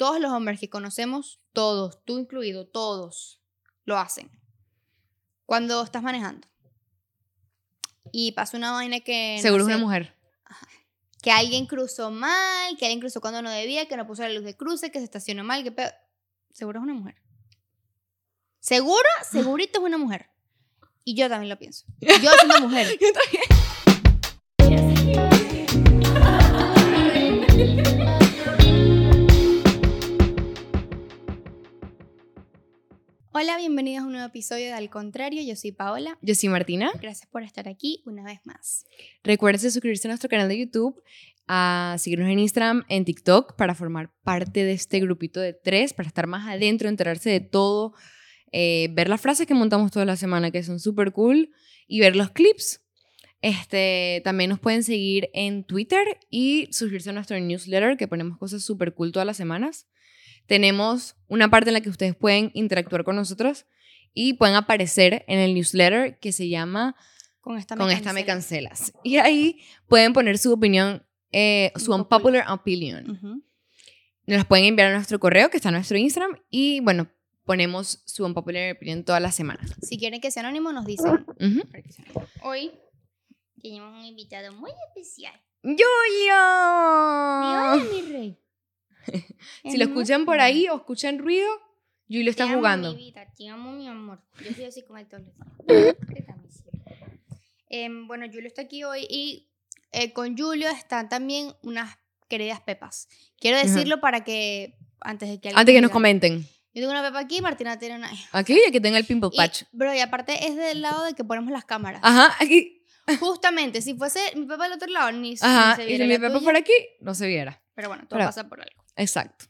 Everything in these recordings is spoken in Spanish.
todos los hombres que conocemos, todos, tú incluido, todos, lo hacen. Cuando estás manejando. Y pasa una vaina que... no Seguro es una mujer. Que alguien cruzó mal, que alguien cruzó cuando no debía, que no puso la luz de cruce, que se estacionó mal, que... pe- Seguro es una mujer. Seguro, segurito es una mujer. Y yo también lo pienso. Yo soy una mujer. Yo también. Hola, bienvenidos a un nuevo episodio de Al Contrario. Yo soy Paola. Yo soy Martina. Gracias por estar aquí una vez más. Recuerden suscribirse a nuestro canal de YouTube, a seguirnos en Instagram, en TikTok, para formar parte de este grupito de tres, para estar más adentro, enterarse de todo, eh, ver las frases que montamos toda la semana, que son súper cool, y ver los clips. Este, también nos pueden seguir en Twitter y suscribirse a nuestro newsletter, que ponemos cosas súper cool todas las semanas. Tenemos una parte en la que ustedes pueden interactuar con nosotros y pueden aparecer en el newsletter que se llama Con esta con esta me cancelas. Y ahí pueden poner su opinión, eh, su Unpopular. opinion. Nos pueden enviar a nuestro correo que está en nuestro Instagram y bueno, ponemos su unpopular opinion todas las semanas. Si quieren que sea anónimo, nos dicen. Sea anónimo. Hoy tenemos un invitado muy especial. ¡Julio! Hola, mi rey. Si lo escuchan por ahí o escuchan ruido, Julio está Te amo, jugando. Mi vida, te amo, mi amor. Yo soy así con el todos los días. ¿Qué tal, mi cielo? Em, bueno, Julio está aquí hoy y eh, con Julio están también unas queridas pepas. Quiero Ajá. decirlo para que antes de que Antes que nos comenten. Yo tengo una pepa aquí, Martina tiene una. Aquí y aquí tengo el pimple Y, patch. bro, y aparte es del lado de que ponemos las cámaras. Ajá, aquí. Justamente, si fuese mi pepa del otro lado, ni, ni Ajá, se y viera si mi pepa por aquí, no se viera. Pero bueno, todo Pero- pasa por algo. Exacto.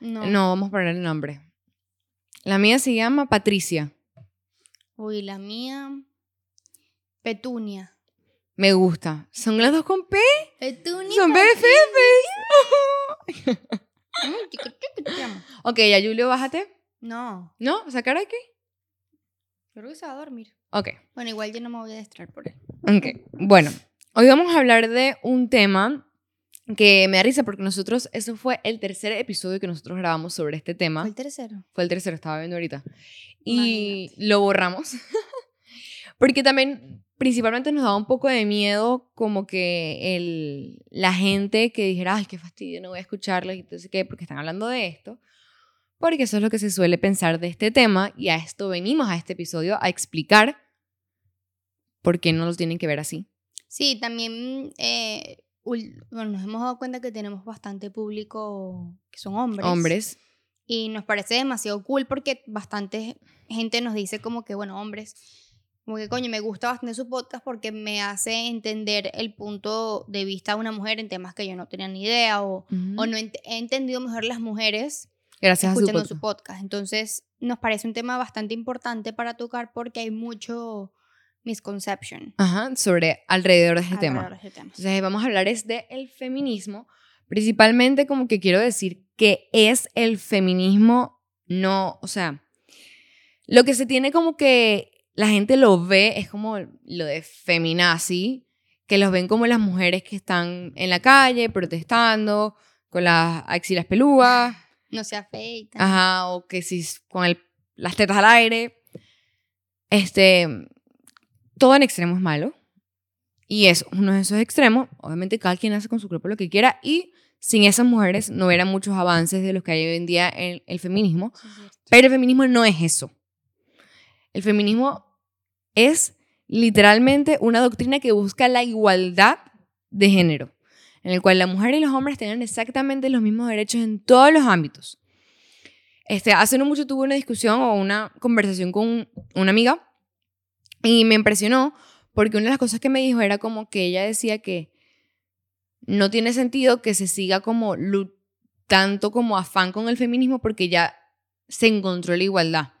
No. No, vamos a poner el nombre. La mía se llama Patricia. Uy, la mía. Petunia. Me gusta. ¿Son las dos con P? Petunia. Son. BFFs. Mm, ok, ya Julio, bájate. No, ¿No? ¿Sacar aquí? creo que se va a dormir. Ok, Bueno, igual yo no me voy a distraer por él. ok. Bueno, hoy vamos a hablar de un tema que me da risa porque nosotros, eso fue el tercer episodio que nosotros grabamos sobre este tema. ¿Cuál tercero? Fue el tercero, estaba viendo ahorita. Y Imagínate. lo borramos. Porque también, principalmente nos daba un poco de miedo como que el, la gente que dijera, ay, qué fastidio, no voy a escucharlos y entonces qué, porque están hablando de esto. Porque eso es lo que se suele pensar de este tema y a esto venimos a este episodio a explicar por qué no lo tienen que ver así. Sí, también eh, bueno, nos hemos dado cuenta que tenemos bastante público que son hombres. Hombres. Y nos parece demasiado cool porque bastante gente nos dice como que, bueno, hombres, como que coño, me gusta bastante su podcast porque me hace entender el punto de vista de una mujer en temas que yo no tenía ni idea o, o no ent- he entendido mejor las mujeres Gracias a su escuchando podcast. su podcast. Entonces, nos parece un tema bastante importante para tocar porque hay mucho misconception Ajá, sobre alrededor de este tema. de tema. Entonces vamos a hablar es de el feminismo, principalmente como que quiero decir que es el feminismo, no, o sea, lo que se tiene como que la gente lo ve es como lo de feminazi, que los ven como las mujeres que están en la calle protestando con las axilas pelúas, No se afeita. ajá, o que si con el- las tetas al aire, este, todo en extremo es malo. Y es uno de esos extremos. Obviamente cada quien hace con su cuerpo lo que quiera y sin esas mujeres no hubiera muchos avances de los que hay hoy en día en el feminismo. Pero el feminismo no es eso. El feminismo es literalmente una doctrina que busca la igualdad de género, en el cual la mujer y los hombres tengan exactamente los mismos derechos en todos los ámbitos. Este, hace no mucho tuve una discusión o una conversación con una amiga y me impresionó porque una de las cosas que me dijo era como que ella decía que no tiene sentido que se siga como tanto como afán con el feminismo porque ya se encontró la igualdad.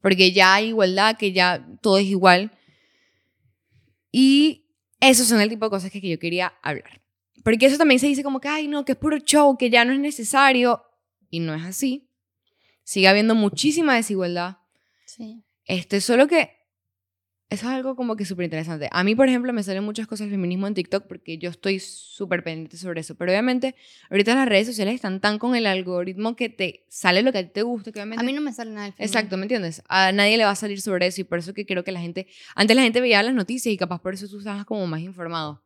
Porque ya hay igualdad, que ya todo es igual. Y esos son el tipo de cosas que, que yo quería hablar. Porque eso también se dice como que, ay, no, que es puro show, que ya no es necesario. Y no es así. Sigue habiendo muchísima desigualdad. Sí. Este, solo que Eso es algo como que súper interesante. A mí, por ejemplo, me salen muchas cosas del feminismo en TikTok porque yo estoy súper pendiente sobre eso. Pero obviamente, ahorita las redes sociales están tan con el algoritmo que te sale lo que a ti te gusta. Que obviamente... A mí no me sale nada del feminismo. Exacto, ¿me entiendes? A nadie le va a salir sobre eso y por eso que creo que la gente... Antes la gente veía las noticias y capaz por eso tú estabas como más informado.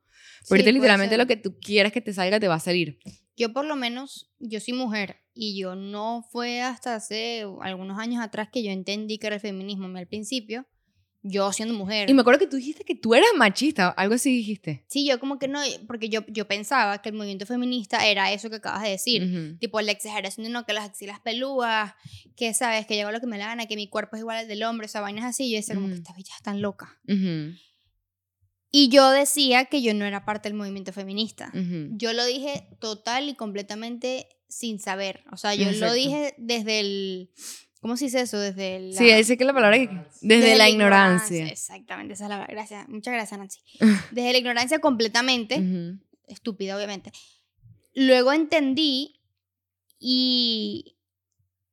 Pero ahorita literalmente lo que tú quieras que te salga te va a salir. Yo por lo menos, yo soy mujer y yo no fue hasta hace algunos años atrás que yo entendí que era el feminismo. Al principio, yo siendo mujer. Y me acuerdo que tú dijiste que tú eras machista, algo así dijiste. Sí, yo como que no, porque yo, yo pensaba que el movimiento feminista era eso que acabas de decir. Tipo la exageración de no, que las axilas pelúas, que sabes, que yo hago lo que me la gana, que mi cuerpo es igual al del hombre, o sea, vainas así. Yo decía como que Ujú. esta bicha es tan loca. Ujú, Y yo decía que yo no era parte del movimiento feminista. Yo lo dije total y completamente sin saber. O sea, yo lo dije desde el. ¿Cómo se dice eso? Desde la. Sí, sé que la palabra que... Desde, la ignorancia. Exactamente, esa es la gracias. Muchas gracias, Nancy. Desde la ignorancia completamente, estúpida, obviamente. Luego entendí y.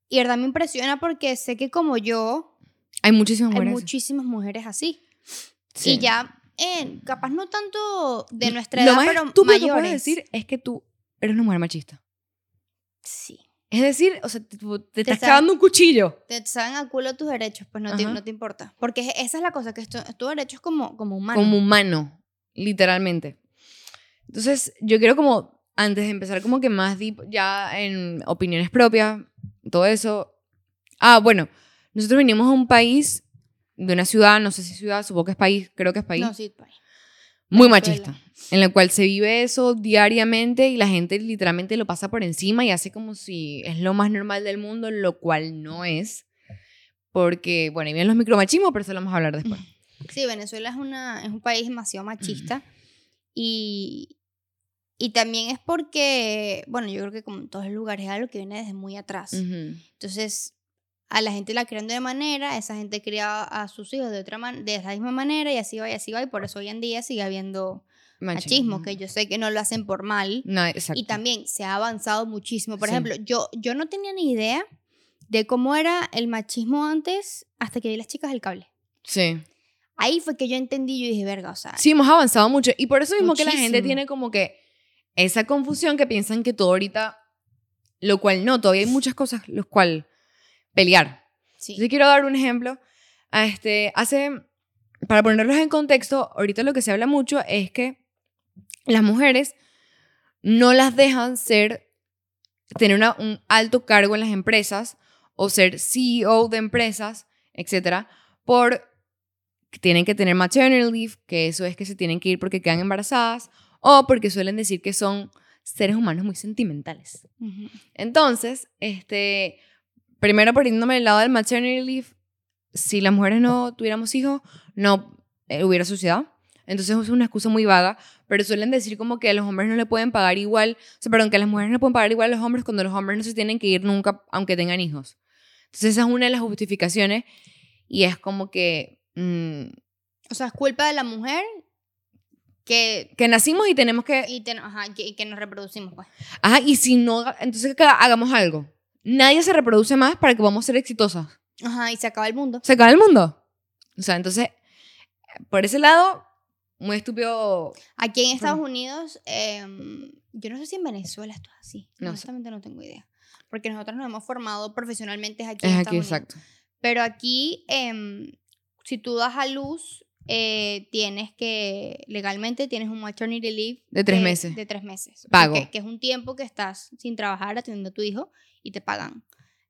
Y verdad me impresiona porque sé que como yo, Hay muchísimas hay mujeres. muchísimas mujeres así. Sí. Y ya, eh, capaz no tanto de nuestra Lo edad, más pero estúpido que mayores. puedes decir es que tú eres una mujer machista. Sí. Es decir, o sea, te, te estás clavando un cuchillo. Te saben a culo tus derechos, pues no te, no te importa. Porque es- esa es la cosa, que esto, tu derecho es como, como humano. Como humano, literalmente. Entonces, yo quiero como, antes de empezar como que más deep, ya en opiniones propias, todo eso. Ah, bueno, nosotros venimos a un país, de una ciudad, no sé si ciudad, supongo que es país, creo que es país, No, sí, pa- muy machista, en el cual se vive eso diariamente y la gente literalmente lo pasa por encima y hace como si es lo más normal del mundo, lo cual no es. Porque, bueno, y bien los micromachismos, pero eso lo vamos a hablar después. Sí, Venezuela es, una, es un país demasiado machista. Y, y también es porque, bueno, yo creo que como en todos los lugares es algo que viene desde muy atrás. Entonces, a la gente la crean de manera, esa gente cría a sus hijos de otra man de esa misma manera y así va y así va. Y por eso hoy en día sigue habiendo machismo, que yo sé que no lo hacen por mal. No, exacto. Y también se ha avanzado muchísimo. Por Sí. ejemplo, yo, yo no tenía ni idea de cómo era el machismo antes hasta que vi las chicas del cable. Sí. Ahí fue que yo entendí, yo dije, verga, o sea, Sí, hemos avanzado mucho. Y por eso mismo que la gente tiene como que esa confusión que piensan que todo ahorita, lo cual no, todavía hay muchas cosas los cual pelear. sí. Yo quiero dar un ejemplo. Este, hace, para ponerlos en contexto, ahorita lo que se habla mucho es que las mujeres no las dejan ser, tener una- un alto cargo en las empresas o ser CEO de empresas, etcétera, por tienen que tener maternity leave, que eso es que se tienen que ir porque quedan embarazadas, o porque suelen decir que son seres humanos muy sentimentales. Ujú. Entonces, este, primero poniéndome del lado del maternity leave, si las mujeres no tuviéramos hijos, no eh, hubiera sociedad. Entonces es una excusa muy vaga, pero suelen decir como que a los hombres no le pueden pagar igual, o sea, perdón, que a las mujeres no pueden pagar igual a los hombres cuando los hombres no se tienen que ir nunca aunque tengan hijos. Entonces esa es una de las justificaciones y es como que, mm, O sea, es culpa de la mujer que, que nacimos y tenemos que y, ten- ajá, que, y que nos reproducimos, pues. Ajá, y si no, entonces que hagamos algo. Nadie se reproduce más para que a ser exitosas. Ajá, y se acaba el mundo. Se acaba el mundo. O sea, entonces, por ese lado, muy estúpido. Aquí en Estados. Unidos, em, yo no sé si en Venezuela esto es así. No sé. Honestamente no tengo idea. Porque nosotros nos hemos formado profesionalmente aquí Es en aquí, Estados Unidos. exacto. Pero aquí, em, si tú das a luz, eh, tienes que, legalmente tienes un maternity leave. De tres meses. De tres meses. Pago. Que, que es un tiempo que estás sin trabajar atendiendo a tu hijo y te pagan.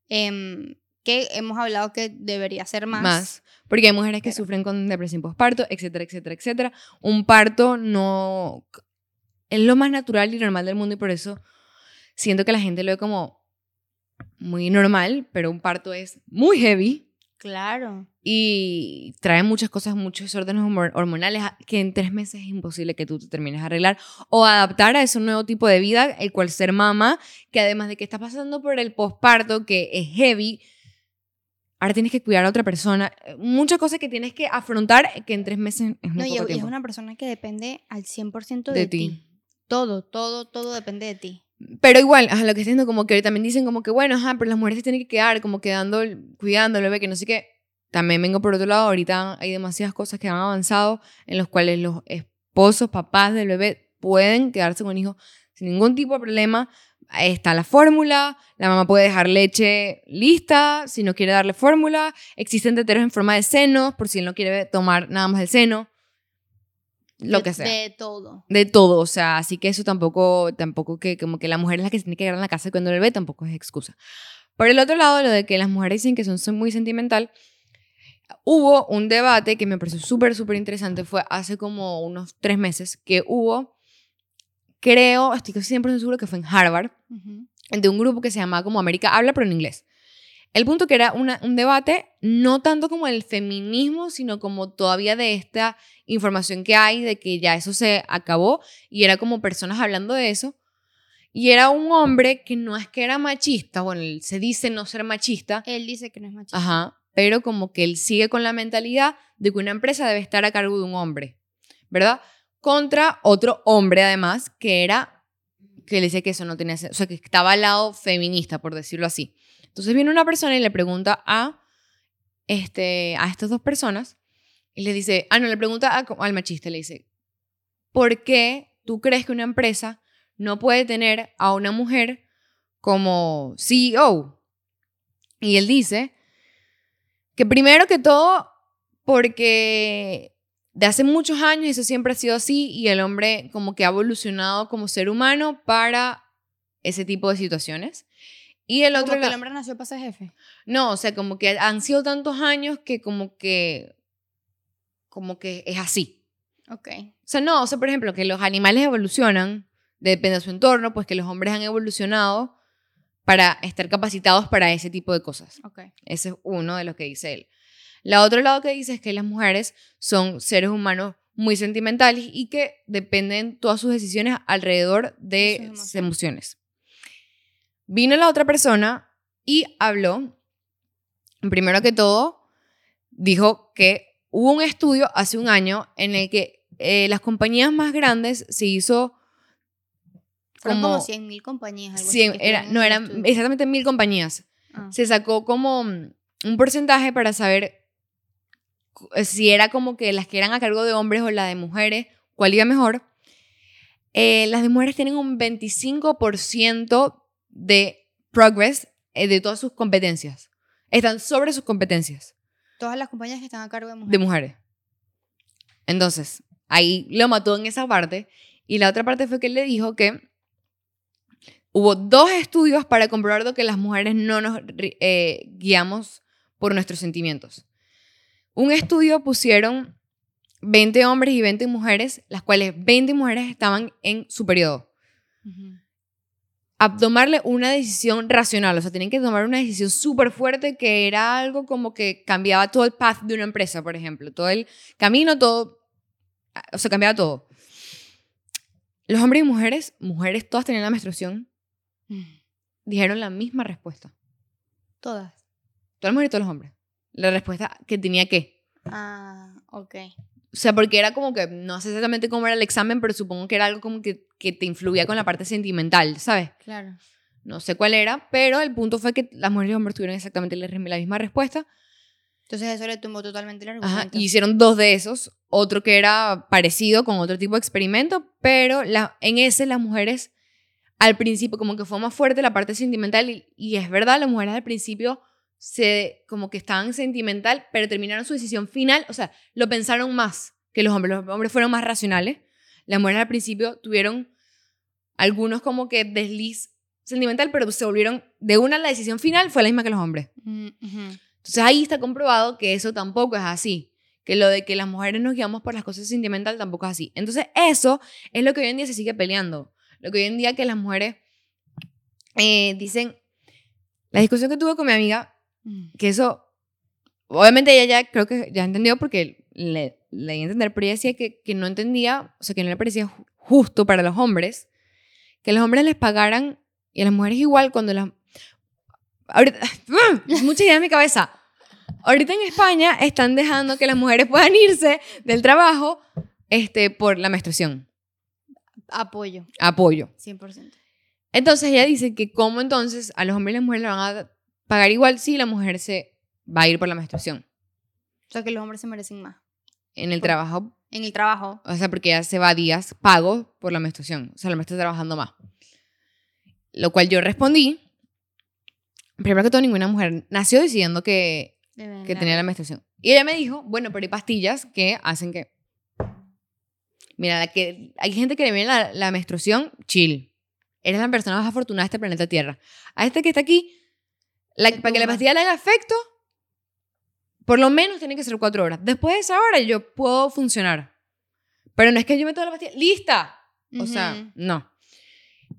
Em, que hemos hablado que debería ser más. Más. Porque hay mujeres que Pero- sufren con depresión postparto, etcétera, etcétera, etcétera. Un parto no. Es lo más natural y normal del mundo y por eso siento que la gente lo ve como muy normal, pero un parto es muy heavy. Claro. Y trae muchas cosas, muchos desórdenes hormo- hormonales a- que en tres meses es imposible que tú te termines de arreglar o adaptar a ese nuevo tipo de vida, el cual ser mamá, que además de que estás pasando por el posparto, que es heavy, ahora tienes que cuidar a otra persona, eh, muchas cosas que tienes que afrontar que en tres meses es muy No, y, poco y es tiempo. una persona que depende al 100% de, de ti. ti. Todo, todo, todo depende de ti. Pero igual, ajá, lo que estoy diciendo, como que también dicen como que, bueno, ajá, pero las mujeres se tienen que quedar como quedando, cuidando al bebé, que no sé qué. También vengo por otro lado, ahorita hay demasiadas cosas que han avanzado en los cuales los esposos, papás del bebé pueden quedarse con hijos sin ningún tipo de problema. Ahí está la fórmula, la mamá puede dejar leche lista si no quiere darle fórmula, existen teteros en forma de senos por si él no quiere tomar nada más del seno, lo de, que sea. De todo. De todo, o sea, así que eso tampoco, tampoco que como que la mujer es la que se tiene que quedar en la casa cuando el bebé tampoco es excusa. Por el otro lado, lo de que las mujeres dicen que son, son muy sentimental, hubo un debate que me pareció súper, súper interesante, fue hace como unos tres meses, que hubo, creo, estoy casi 100% seguro que fue en Harvard, Ujú. de un grupo que se llamaba como América Habla, pero en inglés. El punto que era una- un debate no tanto como el feminismo, sino como todavía de esta información que hay de que ya eso se acabó y era como personas hablando de eso. Y era un hombre que no es que era machista, bueno, él se dice no ser machista, Él dice que no es machista. ajá, pero como que él sigue con la mentalidad de que una empresa debe estar a cargo de un hombre, ¿verdad? Contra otro hombre además que era que le decía que eso no tenía, o sea, que estaba al lado feminista, por decirlo así. Entonces viene una persona y le pregunta a, este, a estas dos personas y le dice, ah, no, le pregunta al machista, le dice, ¿por qué tú crees que una empresa no puede tener a una mujer como CEO? Y él dice que primero que todo, porque de hace muchos años eso siempre ha sido así y el hombre como que ha evolucionado como ser humano para ese tipo de situaciones. Y el Como otro que el hombre nació para ser jefe. no, o sea, como que han sido tantos años que como que como que es así. Ok. O sea, no, o sea, por ejemplo, que los animales evolucionan, depende de su entorno, pues que los hombres han evolucionado para estar capacitados para ese tipo de cosas. Ok. Ese es uno de los que dice él. La otro lado que dice es que las mujeres son seres humanos muy sentimentales y que dependen todas sus decisiones alrededor de Sus sus emociones. Vino la otra persona y habló, primero que todo, dijo que hubo un estudio hace un año en el que eh, las compañías más grandes se hizo Fueron como, como 100.000 compañías. Algo cien- así, que era, estuvieron no eran estudio. exactamente mil compañías Ah. se sacó como mm, un porcentaje para saber eh, si era como que las que eran a cargo de hombres o la de mujeres, cuál iba mejor. Eh, las de mujeres tienen un 25% de progress eh, de todas sus competencias. Están sobre sus competencias Todas las compañías que están a cargo de de mujeres. mujeres. Entonces, ahí lo mató en esa parte. Y la otra parte fue que él le dijo que hubo dos estudios para comprobar que las mujeres no nos eh, guiamos por nuestros sentimientos. Un estudio pusieron 20 hombres y 20 mujeres, las cuales 20 mujeres estaban en su periodo. A tomarle una decisión racional, o sea, tenían que tomar una decisión súper fuerte que era algo como que cambiaba todo el path de una empresa, por ejemplo, todo el camino, todo, o sea, cambiaba todo. Los hombres y mujeres, mujeres todas tenían la menstruación. Dijeron la misma respuesta. Todas. Todas las mujeres y todos los hombres. La respuesta que tenía que. Ah, ok. O sea, porque era como que, no sé exactamente cómo era el examen, pero supongo que era algo como que, que te influía con la parte sentimental, ¿sabes? Claro. No sé cuál era, pero el punto fue que las mujeres y los hombres tuvieron exactamente la, la misma respuesta. Entonces eso le tumbó totalmente el Ajá, argumento. y hicieron dos de esos. Otro que era parecido con otro tipo de experimento, pero la, en ese las mujeres al principio como que fue más fuerte la parte sentimental y, y es verdad, las mujeres al principio se como que estaban sentimental, pero terminaron su decisión final, o sea, lo pensaron más que los hombres. Los hombres fueron más racionales. Las mujeres al principio tuvieron algunos como que desliz sentimental, pero se volvieron de una la decisión final fue la misma que los hombres. Mm. Entonces ahí está comprobado que eso tampoco es así. Que lo de que las mujeres nos guiamos por las cosas sentimentales tampoco es así. Entonces eso es lo que hoy en día se sigue peleando. Lo que hoy en día que las mujeres eh, dicen... La discusión que tuve con mi amiga, Mm. que eso... Obviamente ella ya creo que ya entendió porque le, le di a entender, pero ella decía que, que no entendía, o sea, que no le parecía ju- justo para los hombres que los hombres les pagaran y a las mujeres igual cuando las... Ahorita, mucha idea en mi cabeza. Ahorita en España están dejando que las mujeres puedan irse del trabajo este, por la menstruación. Apoyo, Apoyo. 100%. Entonces ella dice que cómo entonces a los hombres y las mujeres le van a pagar igual si la mujer se va a ir por la menstruación. sea, que los hombres se merecen más. En el Por- trabajo, En el trabajo. o sea, porque ella se va días pago por la menstruación. O sea, la hombre está trabajando más. Lo cual yo respondí. Primero que todo, ninguna mujer nació diciendo que, que tenía la menstruación. Y ella me dijo, bueno, pero hay pastillas que hacen que... Mira, la que, hay gente que le viene la, la menstruación, chill. Eres la persona más afortunada de este planeta Tierra. A este que está aquí, la- para que la pastilla le haga efecto, por lo menos tiene que ser cuatro horas. Después de esa hora yo puedo funcionar. Pero no es que yo me tomo la pastilla, ¡lista! O sea, no.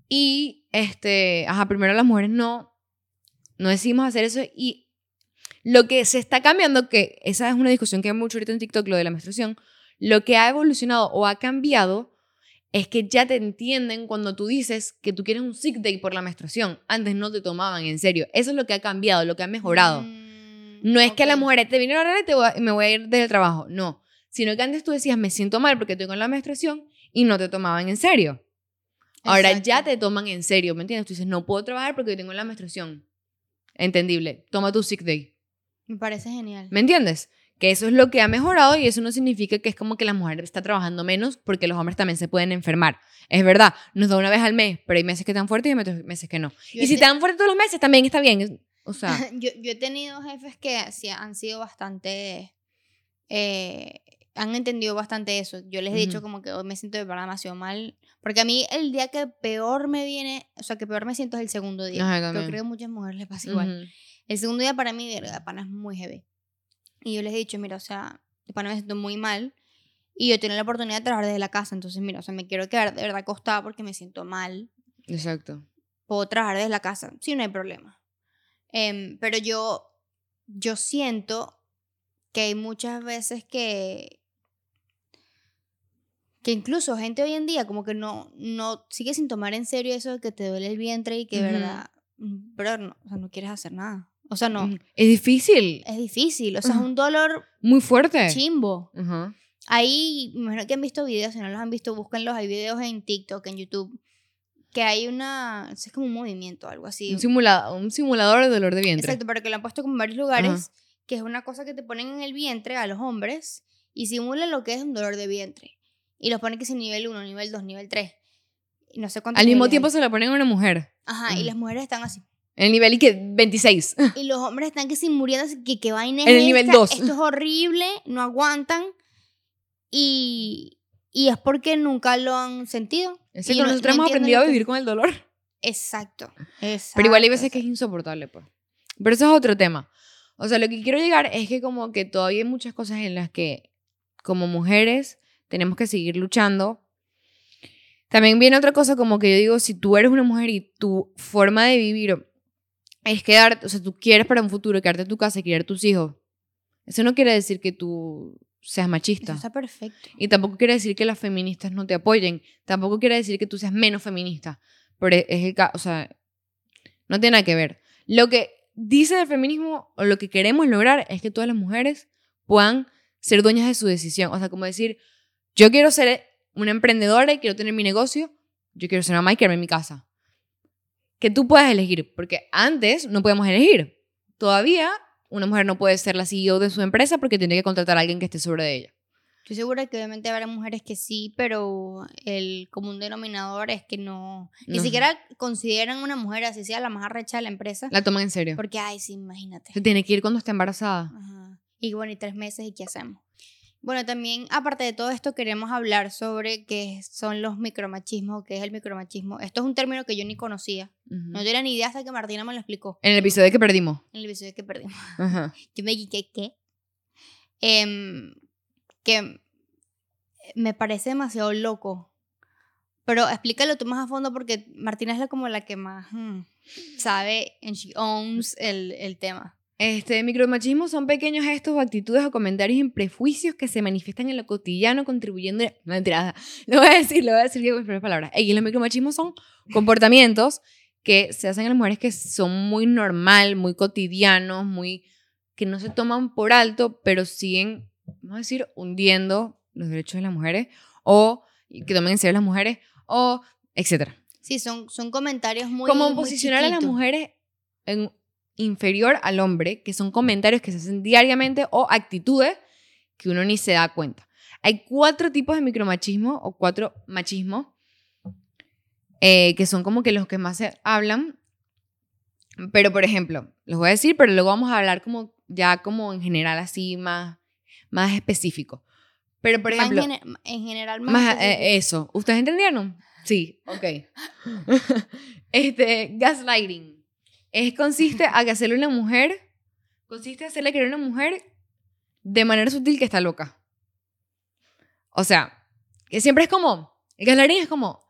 Y, este, ajá, primero las mujeres no, no decidimos hacer eso y lo que se está cambiando, que esa es una discusión que hay mucho ahorita en TikTok, lo de la menstruación, lo que ha evolucionado o ha cambiado es que ya te entienden cuando tú dices que tú quieres un sick day por la menstruación. Antes no te tomaban en serio. Eso es lo que ha cambiado, lo que ha mejorado. Mm, No es que la ok. mujer te viene a te voy a- me voy a ir del trabajo. No. Sino que antes tú decías, me siento mal porque estoy con la menstruación y no te tomaban en serio. Ahora ya te toman en serio, ¿me entiendes? Tú dices, no puedo trabajar porque tengo la menstruación. Entendible. Toma tu sick day. Me parece genial. ¿Me entiendes? Que eso es lo que ha mejorado y eso no significa que es como que la mujer está trabajando menos porque los hombres también se pueden enfermar. Es verdad, nos da una vez al mes, pero hay meses que están fuertes y hay meses que no. Yo y si dan fuertes todos los meses, también está bien. O sea, yo, yo he tenido jefes que han sido bastante. eh, han entendido bastante eso. Yo les he dicho como que hoy me siento de verdad demasiado mal. Porque a mí el día que peor me viene, o sea, que peor me siento es el segundo día. Ajá, Yo creo que a muchas mujeres les pasa igual. El segundo día para mí, de verdad, pana es muy heavy. Y yo les he dicho, mira, o sea, de pana me siento muy mal. Y yo tengo la oportunidad de trabajar desde la casa. Entonces, mira, o sea, me quiero quedar de verdad acostada porque me siento mal. Exacto. Puedo trabajar desde la casa. Sí, no hay problema. Em, pero yo, yo siento que hay muchas veces que que incluso gente hoy en día como que no, no sigue sin tomar en serio eso de que te duele el vientre y que Ujú. verdad, pero no, o sea, no quieres hacer nada. O sea, no. Es difícil. es difícil, o sea, es Ujú. un dolor Muy fuerte. chimbo. Ajá. Ahí, me imagino que han visto videos, si no los han visto, búsquenlos, hay videos en TikTok, en YouTube, que hay una, es como un movimiento, algo así. Un, simula- un simulador de dolor de vientre. Exacto, pero que lo han puesto como en varios lugares, que es una cosa que te ponen en el vientre a los hombres y simulan lo que es un dolor de vientre. Y los ponen que es nivel 1, nivel 2, nivel 3. Y no sé cuántos Al mismo tiempo hay. se lo ponen a una mujer. Ajá, y las mujeres están así. En el nivel y que 26. Y los hombres están que sin muriéndose, que qué vaina es En el nivel esta? dos. Esto es horrible, no aguantan. Y, y es porque nunca lo han sentido. Es no- nosotros no hemos aprendido a vivir con el dolor. Exacto, exacto. Pero igual hay veces que es exacto. insoportable, pues. Pero eso es otro tema. O sea, lo que quiero llegar es que como que todavía hay muchas cosas en las que como mujeres tenemos que seguir luchando. También viene otra cosa como que yo digo, si tú eres una mujer y tu forma de vivir es quedarte, o sea, tú quieres para un futuro quedarte en tu casa y criar tus hijos, eso no quiere decir que tú seas Eso machista. está perfecto. Y tampoco quiere decir que las feministas no te apoyen. Tampoco quiere decir que tú seas menos feminista. Pero es el ca- o sea, no tiene nada que ver. Lo que dice el feminismo o lo que queremos lograr es que todas las mujeres puedan ser dueñas de su decisión. O sea, como decir, yo quiero ser una emprendedora y quiero tener mi negocio, yo quiero ser mamá y quedarme en mi casa. Que tú puedas elegir, porque antes no podíamos elegir. Todavía una mujer no puede ser la CEO de su empresa porque tiene que contratar a alguien que esté sobre de ella. Estoy segura que obviamente habrá mujeres que sí, pero el común denominador es que no. Ni No. siquiera consideran una mujer así sea la más arrecha de la empresa. La toman en serio. Porque, ay, sí, imagínate. Se tiene que ir cuando está embarazada. Ajá. Y bueno, y tres meses, ¿y qué hacemos? Bueno, también, aparte de todo esto, queremos hablar sobre qué son los micromachismos, qué es el micromachismo. Esto es un término que yo ni conocía. Ujú. No tenía ni idea hasta que Martina me lo explicó En el episodio que perdimos. en el episodio que perdimos. Ajá. Yo me dije, ¿qué? Em, que me parece demasiado loco. Pero explícalo tú más a fondo porque Martina es la, como la que más hmm, sabe and she owns el, el tema. Este, micromachismo son pequeños gestos o actitudes o comentarios en prejuicios que se manifiestan en lo cotidiano contribuyendo... No, mentira, lo voy a decir, lo voy a decir con mis propias palabras. Y los micromachismos son comportamientos que se hacen en las mujeres que son muy normal, muy cotidianos, muy... que no se toman por alto, pero siguen, vamos a decir, hundiendo los derechos de las mujeres o que tomen en serio las mujeres o etcétera. Sí, son, son comentarios muy como muy posicionar a las mujeres en inferior al hombre, que son comentarios que se hacen diariamente o actitudes que uno ni se da cuenta. Hay cuatro tipos de micromachismo o cuatro machismos eh, que son como que los que más se hablan. Pero, por ejemplo, los voy a decir, pero luego vamos a hablar como ya como en general así más, más específico. Pero, por Más ejemplo, en general, más. eh, eso. ¿Ustedes entendieron? Sí, ok. este, gaslighting. Es, consiste a que hacerle una mujer, consiste a hacerle creer una mujer de manera sutil que está loca. O sea, que siempre es como, el gaslighting es como,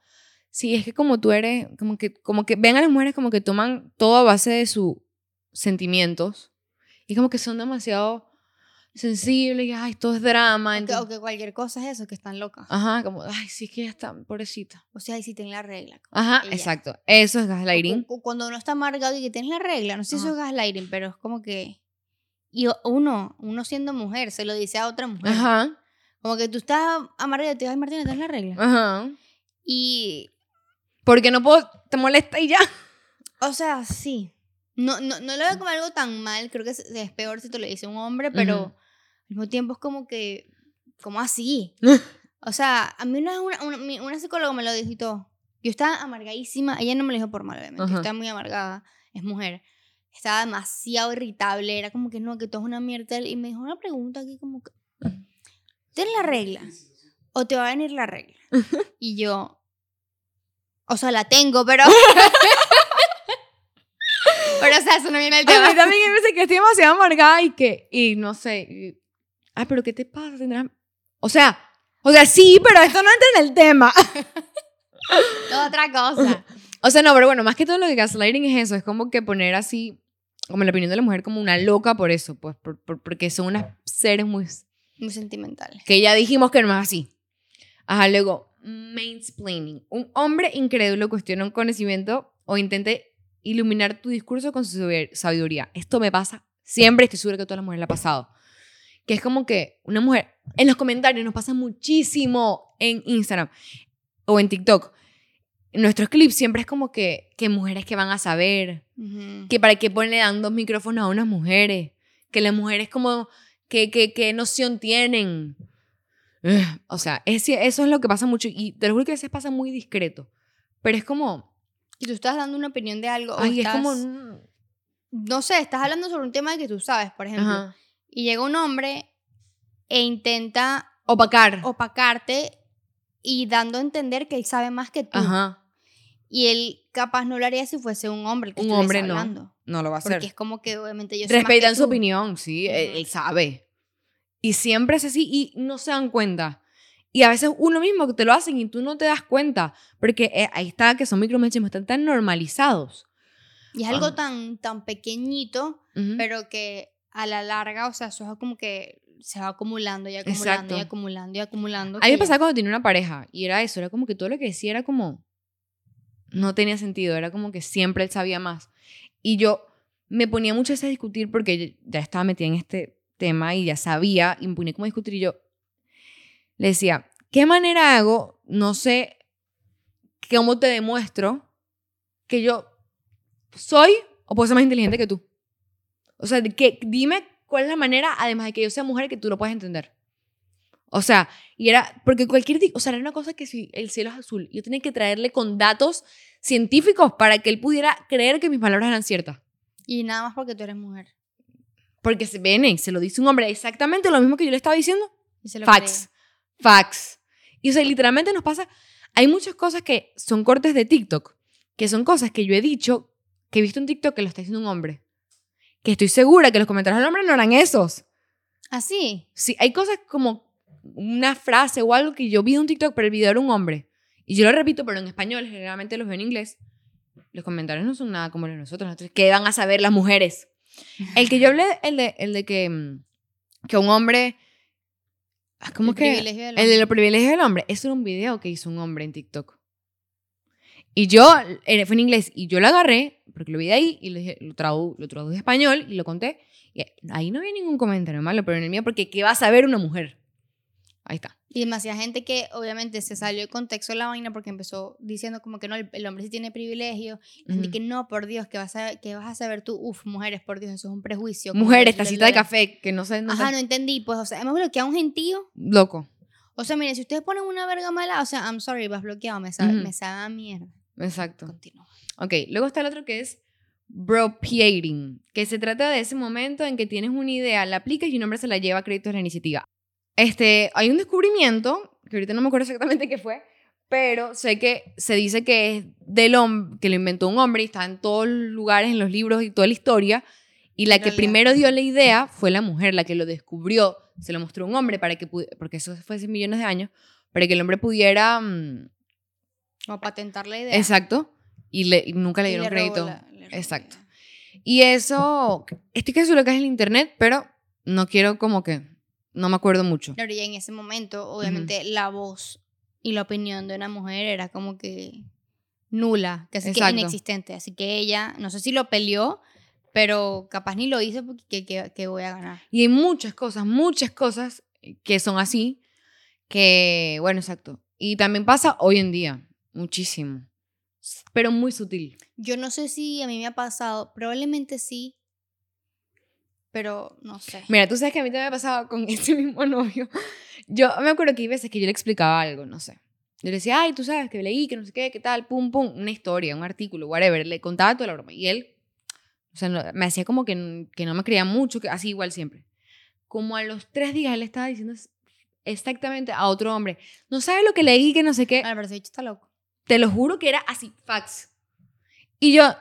sí, es que como tú eres, como que, como que ven a las mujeres como que toman todo a base de sus sentimientos y como que son demasiado sensibles y, ay, todo es drama. O que, entonces- o que cualquier cosa es eso, que están locas. Ajá, como, ay, sí, que ya está, pobrecita. O sea, ahí sí tienen la regla. Ajá, exacto. Eso es gaslighting. Cu- Cuando uno está amargado y que tienes la regla, no sé si eso es gaslighting, pero es como que. Y o- uno, uno siendo mujer, se lo dice a otra mujer. Ajá, Como que tú estás amargado y te ay, Martina, tienes la regla. ajá. Y. Porque no puedo, te molesta y ya. O sea, sí. No, no, no lo veo como algo tan mal. Creo que es, es peor si te lo dice un hombre, pero. Al mismo tiempo es como que. como así? O sea, a mí una, una, una, psicóloga me lo dijo y todo. Yo estaba amargadísima. Ella no me lo dijo por mal, obviamente. Ajá. Yo estaba muy amargada. Es mujer. Estaba demasiado irritable. Era como que no, que todo es una mierda. Y me dijo una pregunta aquí como que... ¿Tienes la regla? ¿O te va a venir la regla? Y yo... O sea, la tengo, pero... pero, o sea, eso no viene al A tema. mí también hay veces que estoy demasiado amargada y que, y no sé, ay, pero ¿qué te pasa? ¿Tendrás... O sea, o sea, sí, pero esto no entra en el tema. Otra cosa. O sea, no, pero bueno, más que todo lo que gaslighting es eso, es como que poner así, como la opinión de la mujer, como una loca por eso, pues, por- por- porque son unas seres muy Muy sentimental. que ya dijimos que no es así. Ajá, luego, mansplaining. Un hombre incrédulo cuestiona un conocimiento o intente iluminar tu discurso con su sabi- sabiduría. Esto me pasa siempre, estoy segura que a todas las mujeres le ha pasado. Que es como que una mujer, en los comentarios nos pasa muchísimo en Instagram o en TikTok. En nuestros clips siempre es como que, que mujeres que van a saber, Ujú. que para qué le dan dos micrófonos a unas mujeres, que las mujeres como, que, que, que noción tienen. Ugh, O sea, es- eso es lo que pasa mucho y te lo juro que a veces pasa muy discreto, pero es como, Y tú estás dando una opinión de algo. o ay, es estás- como, mm, No sé, estás hablando sobre un tema que tú sabes, por ejemplo. ajá, Y llega un hombre e intenta opacar, opacarte y dando a entender que él sabe más que tú. ajá, Y él capaz no lo haría si fuese un hombre el que un hombre no, hablando. no lo va a hacer. Porque es como que obviamente yo Respetan su opinión, sí, él, Ujú. él sabe. Y siempre es así y no se dan cuenta. Y a veces uno mismo que te lo hacen y tú no te das cuenta, porque eh, ahí está que son micromachismos, están tan normalizados. Y es algo Ajá. tan, tan pequeñito, pero que a la larga, o sea, eso es como que se va acumulando y acumulando Exacto. y acumulando y acumulando. A mí me pasaba cuando tenía una pareja y era eso, era como que todo lo que decía era como, no tenía sentido, era como que siempre él sabía más. Y yo me ponía muchas veces a discutir porque ya estaba metida en este tema y ya sabía y me ponía como a discutir y yo le decía, ¿qué manera hago? No sé cómo te demuestro que yo soy o puedo ser más inteligente que tú. O sea, que, dime cuál es la manera, además de que yo sea mujer, que tú lo puedas entender. O sea, y era, porque cualquier, o sea, era una cosa que si el cielo es azul, yo tenía que traerle con datos científicos para que él pudiera creer que mis palabras eran ciertas. Y nada más porque tú eres mujer. Porque se ven, se lo dice un hombre exactamente lo mismo que yo le estaba diciendo. Y se lo Facts. Facts. Y o sea, literalmente nos pasa. Hay muchas cosas que son cortes de TikTok, que son cosas que yo he dicho, que he visto en TikTok que lo está diciendo un hombre. Que estoy segura que los comentarios del hombre no eran esos. Así. Sí, hay cosas como una frase o algo que yo vi en un TikTok, pero el video era un hombre. Y yo lo repito, pero en español, generalmente los veo en inglés. Los comentarios no son nada como los de nosotros. nosotros ¿Qué van a saber las mujeres? El que yo hablé, el de, el de que, mm, que un hombre... ah, ¿Cómo El que? El de los privilegios del hombre. Eso era un video que hizo un hombre en TikTok. Y yo, eh, fue en inglés, y yo lo agarré, porque lo vi de ahí, y lo, dije- lo, tradu, lo traduje a español, y lo conté. Y ahí no había ningún comentario malo, pero en el mío, porque ¿qué va a saber una mujer? Ahí está. Y demasiada gente que obviamente se salió de contexto de la vaina porque empezó diciendo como que no, el, el hombre sí tiene privilegio. Y gente Ujú. que no, por Dios, que vas a, que vas a saber tú, uf, mujeres, por Dios, eso es un prejuicio. Mujeres, tacita de café, que no sé, no Ajá, sé. no entendí. Pues, o sea, hemos bloqueado a un gentío. Loco. O sea, miren, si ustedes ponen una verga mala, o sea, I'm sorry, vas bloqueado, me sabe, Ujú. me sabe a mierda. Exacto. Continúa. Ok, luego está el otro que es bropiating, que se trata de ese momento en que tienes una idea, la aplicas y un hombre se la lleva a crédito de la iniciativa. Este, hay un descubrimiento, que ahorita no me acuerdo exactamente qué fue, pero sé que se dice que es del hombre, que lo inventó un hombre y está en todos los lugares, en los libros y toda la historia, y la que primero dio la idea fue la mujer, la que lo descubrió, se lo mostró a un hombre para que porque eso fue hace millones de años, para que el hombre pudiera, mm, Como patentar la idea. exacto, y, le, y nunca le Y dieron robó crédito. la- le Exacto. Y eso, estoy que lo que es el internet, pero no quiero como que, no me acuerdo mucho. Claro, y en ese momento, obviamente, la voz y la opinión de una mujer era como que nula, casi que inexistente. Así que ella, no sé si lo peleó, pero capaz ni lo hizo porque que, que- que voy a ganar. Y hay muchas cosas, muchas cosas que son así, que, bueno, exacto. Y también pasa hoy en día, muchísimo, pero muy sutil. Yo no sé si a mí me ha pasado, probablemente sí, pero no sé. Mira, tú sabes que a mí también me ha pasado con este mismo novio. Yo me acuerdo que hay veces que yo le explicaba algo, no sé. Yo le decía, ay, tú sabes que leí, que no sé qué, qué tal, pum, pum, una historia, un artículo, whatever. Le contaba toda la broma. Y él, o sea, no- me hacía como que, que no me creía mucho, que así igual siempre. Como a los tres días él estaba diciendo exactamente a otro hombre, no sabes lo que leí, que no sé qué. Ah, pero ese bicho está loco. Te lo juro que era así, fax. Y yo,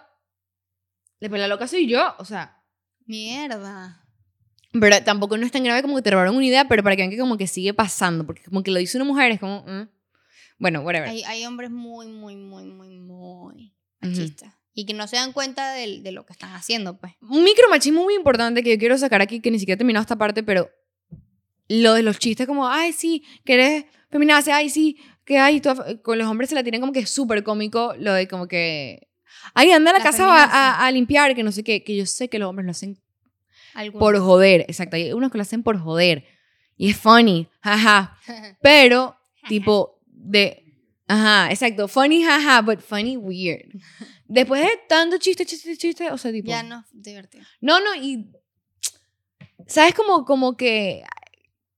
después la loca soy yo, o sea, Mierda. pero tampoco no es tan grave como que te robaron una idea, pero para que vean que como que sigue pasando, porque como que lo dice una mujer, es como, mm. bueno, whatever. Hay, hay hombres muy, muy, muy, muy, muy machistas. Y que no se dan cuenta del- de, lo que están haciendo, pues. Un micromachismo muy importante que yo quiero sacar aquí, que ni siquiera he terminado esta parte, pero lo de los chistes como, ay, sí, que eres feminazi, ay, sí, que ay, tú af- con los hombres se la tienen como que es súper cómico, lo de como que, ay, anda a la, La casa a, feminazi. a- a limpiar, que no sé qué, que yo sé que los hombres lo hacen Algunos. por joder, exacto, hay unos que lo hacen por joder, y es funny, jaja, pero tipo de, ajá, exacto, funny, jaja, but funny weird. Después de tanto chiste, chiste, chiste, o sea, tipo... ya no, divertido. No, no, y. ¿Sabes? Como, como que.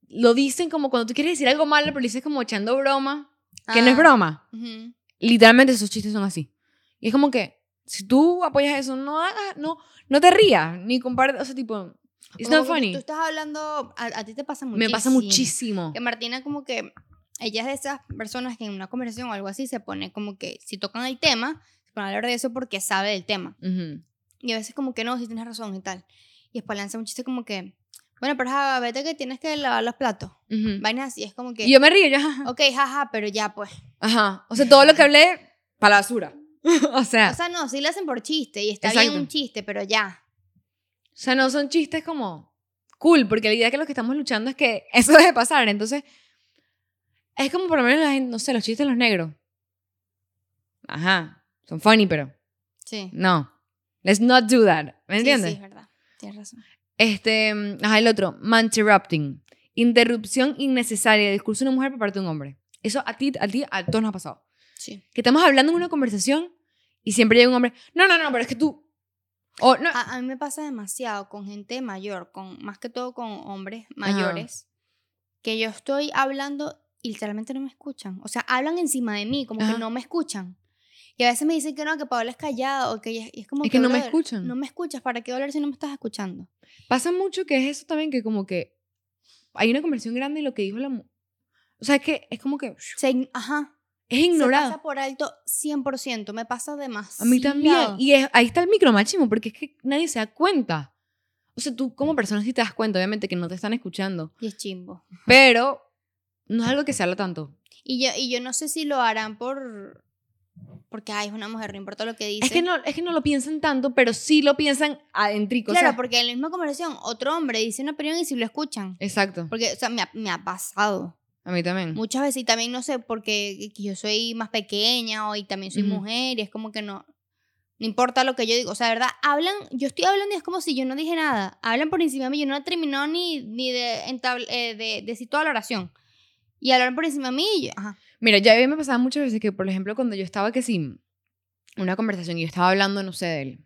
Lo dicen como cuando tú quieres decir algo malo, pero lo dices como echando broma. Que no es Ah, broma. ujú. Literalmente esos chistes son así. Y es como que. Si tú apoyas eso, no hagas. No, no te rías. Ni compartas. O sea, tipo. It's Como not tú- funny. Tú, estás hablando, a, a ti te pasa muchísimo. Me pasa muchísimo. Que Martina como que, ella es de esas personas que en una conversación o algo así se pone como que, si tocan el tema, se pone a hablar de eso porque sabe del tema. Ujú. Y a veces como que no, si tienes razón y tal. Y después lanza un chiste como que, bueno, pero ja, vete que tienes que lavar los platos. Ujú. Vainas así, es como que, Y yo me río, ajá. ok, jaja, pero ya pues. Ajá. O sea, todo lo que hablé, para la basura. o sea. O sea, no, sí lo hacen por chiste y está Exacto. bien un chiste, pero ya. O sea, no son chistes como cool, porque la idea que lo que estamos luchando es que eso deje de pasar. Entonces, es como por lo menos, la no sé, los chistes de los negros. Ajá, son funny, pero Sí. no. Let's not do that. ¿Me Sí, entiendes? Sí, es verdad. Tienes razón. Este, mm, ajá, el otro, manterrupting. Interrupción innecesaria de discurso de una mujer por parte de un hombre. Eso a ti, a ti, a todos nos ha pasado. Sí. Que estamos hablando en una conversación y siempre llega un hombre, no, no, no, pero es que tú... No, A, a mí me pasa demasiado con gente mayor, con más que todo con hombres mayores, que yo estoy hablando y literalmente no me escuchan. O sea, hablan encima de mí, como Ajá. que no me escuchan. Y a veces me dicen que no, que Paola es callada o que y es como Es que no me escuchan. No me escuchas, ¿para qué hablar si no me estás escuchando? Pasa mucho que es eso también, que como que hay una conversación grande y lo que dijo la O sea, es que es como que Se ajá. es Se ignorado. pasa por alto 100%, me pasa demasiado. A mí también. Y es- ahí está el micromachismo, porque es que nadie se da cuenta. O sea, tú como persona sí te das cuenta, obviamente, que no te están escuchando. Y es chimbo. Pero no es algo que se habla tanto. Y yo, y yo no sé si lo harán por... Porque, ay, es una mujer, no importa lo que dice. Es que, no, es que no lo piensan tanto, pero sí lo piensan adentrico. Claro, o sea, porque en la misma conversación, otro hombre dice una opinión y si lo escuchan. Exacto. Porque, o sea, me ha, me ha pasado A mí también. muchas veces y también no sé, porque que yo soy más pequeña o y también soy Ujú. mujer y es como que no, no importa lo que yo digo. O sea, de verdad, hablan, yo estoy hablando y es como si yo no dije nada. Hablan por encima de mí, yo no he terminado ni, ni de, entabl- eh, de decir toda la oración. Y hablar por encima de mí y yo, ajá. Mira, ya a mí me pasaba muchas veces que, por ejemplo, cuando yo estaba que sí, una conversación y yo estaba hablando, no sé, de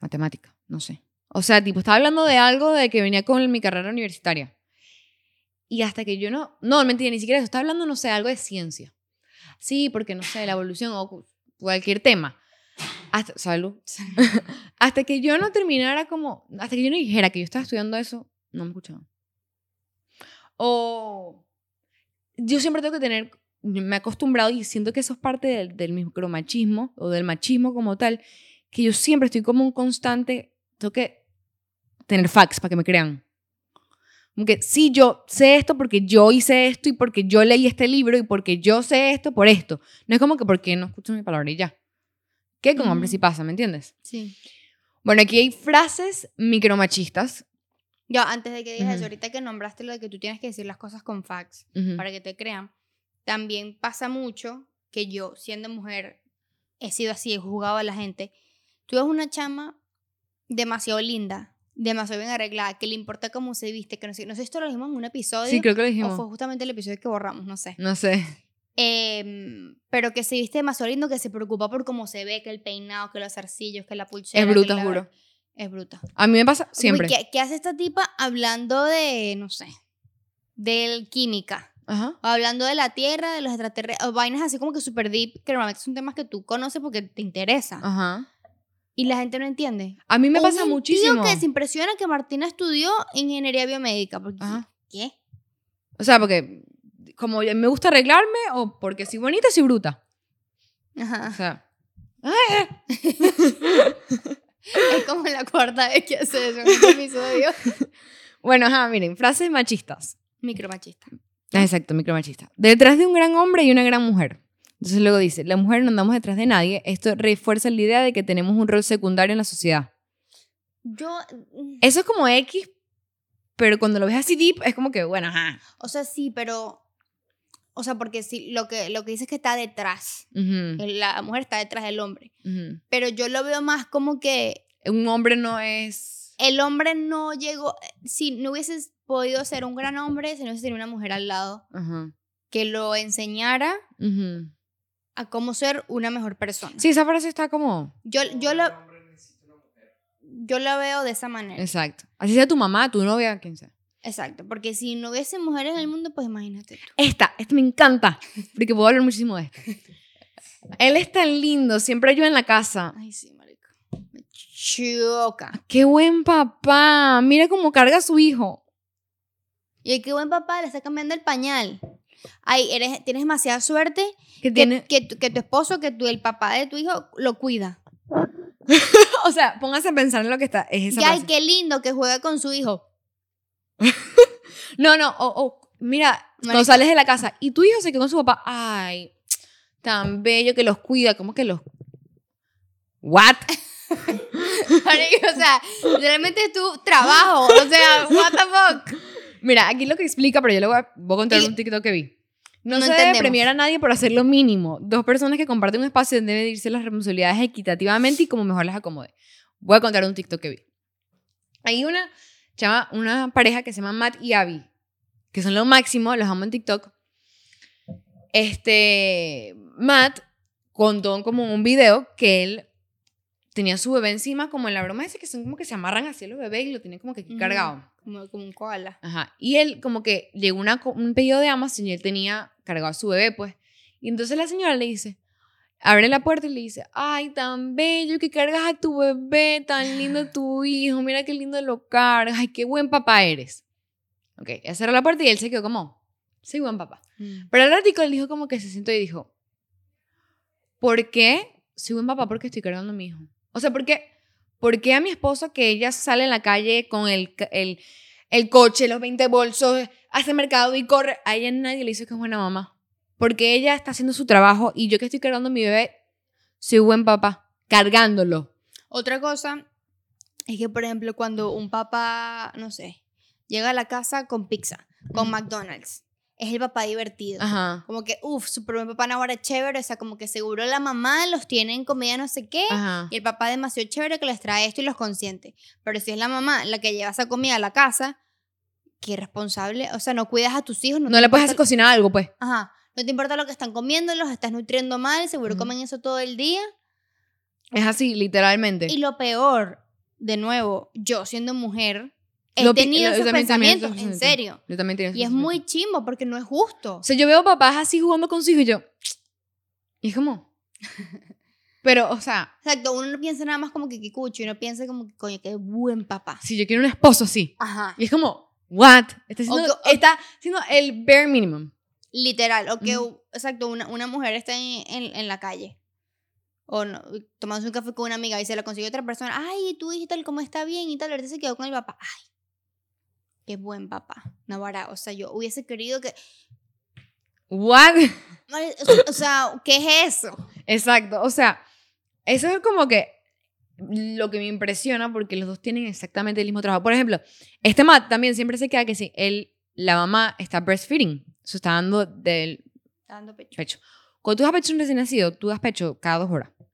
matemática, no sé. O sea, tipo, estaba hablando de algo de que venía con mi carrera universitaria. Y hasta que yo no, no, mentira, ni siquiera eso, estaba hablando, no sé, algo de ciencia. Sí, porque no sé, la evolución o cualquier tema. Hasta, salud. hasta que yo no terminara como, hasta que yo no dijera que yo estaba estudiando eso, no me escuchaban. O yo siempre tengo que tener, me he acostumbrado y siento que eso es parte del, del micromachismo o del machismo como tal, que yo siempre estoy como un constante, tengo que tener facts para que me crean. Como que sí, yo sé esto porque yo hice esto y porque yo leí este libro y porque yo sé esto por esto. No es como que porque no escucho mi palabra y ya. Que con hombres sí pasa, ¿me entiendes? Sí. Bueno, aquí hay frases micromachistas. Yo, antes de que digas eso, Ujú. ahorita que nombraste lo de que tú tienes que decir las cosas con facts para que te crean, también pasa mucho que yo, siendo mujer, he sido así, he jugado a la gente. Tú ves una chama demasiado linda, demasiado bien arreglada, que le importa cómo se viste, que no sé, no sé si esto lo dijimos en un episodio Sí, creo que lo o dijimos. fue justamente el episodio que borramos, no sé. No sé. Em, pero que se viste demasiado lindo, que se preocupa por cómo se ve, que el peinado, que los zarcillos, que la pulsera. Es bruta, la- juro. Es bruta. A mí me pasa siempre. Uy, ¿qué, qué hace esta tipa hablando de, no sé, de química? Ajá. O hablando de la Tierra, de los extraterrestres, o vainas así como que super deep, que normalmente son temas que tú conoces porque te interesa. Ajá. Y la gente no entiende. A mí me O pasa un muchísimo. Que se impresiona que Martina estudió ingeniería biomédica. Porque, Ajá. ¿Qué? O sea, porque como me gusta arreglarme o porque soy bonita, soy bruta. O Ajá. sea, Es como la cuarta vez que hace eso en este episodio. bueno, ajá, miren, frases machistas. Micromachista. Ah, Exacto, micromachista. Detrás de un gran hombre y una gran mujer. Entonces luego dice, la mujer no andamos detrás de nadie. Esto refuerza la idea de que tenemos un rol secundario en la sociedad. Yo, mm, Eso es como X, pero cuando lo ves así deep, es como que, bueno, ajá. o sea, sí, pero, o sea, porque sí, lo que, lo que dice es que está detrás. La mujer está detrás del hombre. Pero yo lo veo más como que Un hombre no es... el hombre no llegó, si no hubieses podido ser un gran hombre, si no hubiese tenido una mujer al lado Ajá, que lo enseñara a cómo ser una mejor persona. Sí, esa frase está como... Yo, yo, lo, yo lo veo de esa manera. Exacto. Así sea tu mamá, tu novia, quien sea. Exacto, porque si no hubiese mujeres en el mundo, pues imagínate tú. Esta, esta me encanta, porque puedo hablar muchísimo de esto. Él es tan lindo, siempre ayuda en la casa. Ay, sí, marico. Me choca. Qué buen papá, mira cómo carga a su hijo. Y qué buen papá, le está cambiando el pañal. Ay, eres, tienes demasiada suerte Que que, tiene, que, tu- que tu esposo, que tu, el papá de tu hijo lo cuida. o sea, póngase a pensar en lo que está, es esa Y ay, qué lindo que juega con su hijo. No, no, o, o, mira, Marica. sales de la casa y tu hijo se quedó con su papá, ay, tan bello que los cuida, ¿cómo que los... What? O sea, realmente es tu trabajo. O sea, what the fuck. Mira, aquí lo que explica, pero yo le voy a, voy a contar Y- un TikTok que vi. No, No se debe entendemos. premiar a nadie por hacer lo mínimo. Dos personas que comparten un espacio deben dividirse las responsabilidades equitativamente y como mejor les acomode. Voy a contar un TikTok que vi. Hay una, chama, una pareja que se llama Matt y Abby, que son lo máximo, los amo en TikTok. Este, Matt contó como un video que él tenía su bebé encima, como en la broma esa que son como que se amarran así los bebés y lo tienen como que aquí cargado. Como, como un koala. Ajá. Y él como que llegó una, un pedido de Amazon y él tenía cargado a su bebé, pues. Y entonces la señora le dice, abre la puerta y le dice, ay, tan bello que cargas a tu bebé, tan lindo tu hijo, mira qué lindo lo cargas, ay, qué buen papá eres. Ok, ella cerró la puerta y él se quedó como, soy buen papá. Pero al ratico él dijo como que se sentó y dijo, ¿por qué soy buen papá? Porque estoy cargando a mi hijo. O sea, ¿por qué, ¿por qué a mi esposa que ella sale en la calle con el, el, el coche, los 20 bolsos, hace mercado y corre? A ella nadie le dice que es buena mamá. Porque ella está haciendo su trabajo y yo que estoy cargando a mi bebé, soy buen papá, cargándolo. Otra cosa es que, por ejemplo, cuando un papá, no sé, llega a la casa con pizza, con. McDonald's, es el papá divertido. Ajá. Como que, uff, super buen papá, ahora es chévere. O sea, como que seguro la mamá los tiene en comida no sé qué. Ajá. Y el papá es demasiado chévere que les trae esto y los consiente. Pero si es la mamá la que lleva esa comida a la casa, qué irresponsable. O sea, no cuidas a tus hijos. No, No le puedes hacer cocinar algo, pues. Ajá. No te importa lo que están comiendo, los estás nutriendo mal, seguro Ujú. comen eso todo el día. Es así, literalmente. Y lo peor, de nuevo, yo siendo mujer, he Lo tenido lo- esos tenía esos pensamientos, en pensamientos. serio. Yo también tenía Y es muy pensamientos. chimbo porque no es justo. O sea, yo veo papás así jugando con sus hijos y yo... Y es como... Pero, o sea, Exacto, uno no piensa nada más como que qué cucho, y uno piensa como que, coño, qué buen papá. si yo quiero un esposo así. Ajá. Y es como, what? Está haciendo, O o- está haciendo el bare minimum. Literal, o que, Ujú. exacto, una, una mujer está en, en- en la calle. O no, tomándose un café con una amiga y se la consigue otra persona. Ay, tú hija tal, cómo está bien y tal. Ahorita se quedó con el papá. Ay, qué buen papá. Navarra, o sea, yo hubiese querido que. What? Madre, O sea, o sea, ¿qué es eso? Exacto. O sea, eso es como que lo que me impresiona porque los dos tienen exactamente el mismo trabajo. Por ejemplo, este Matt también siempre se queda que si él, la mamá está breastfeeding, se está dando del Está dando pecho. pecho. Cuando tú das pecho a un recién nacido, tú das pecho cada dos horas. O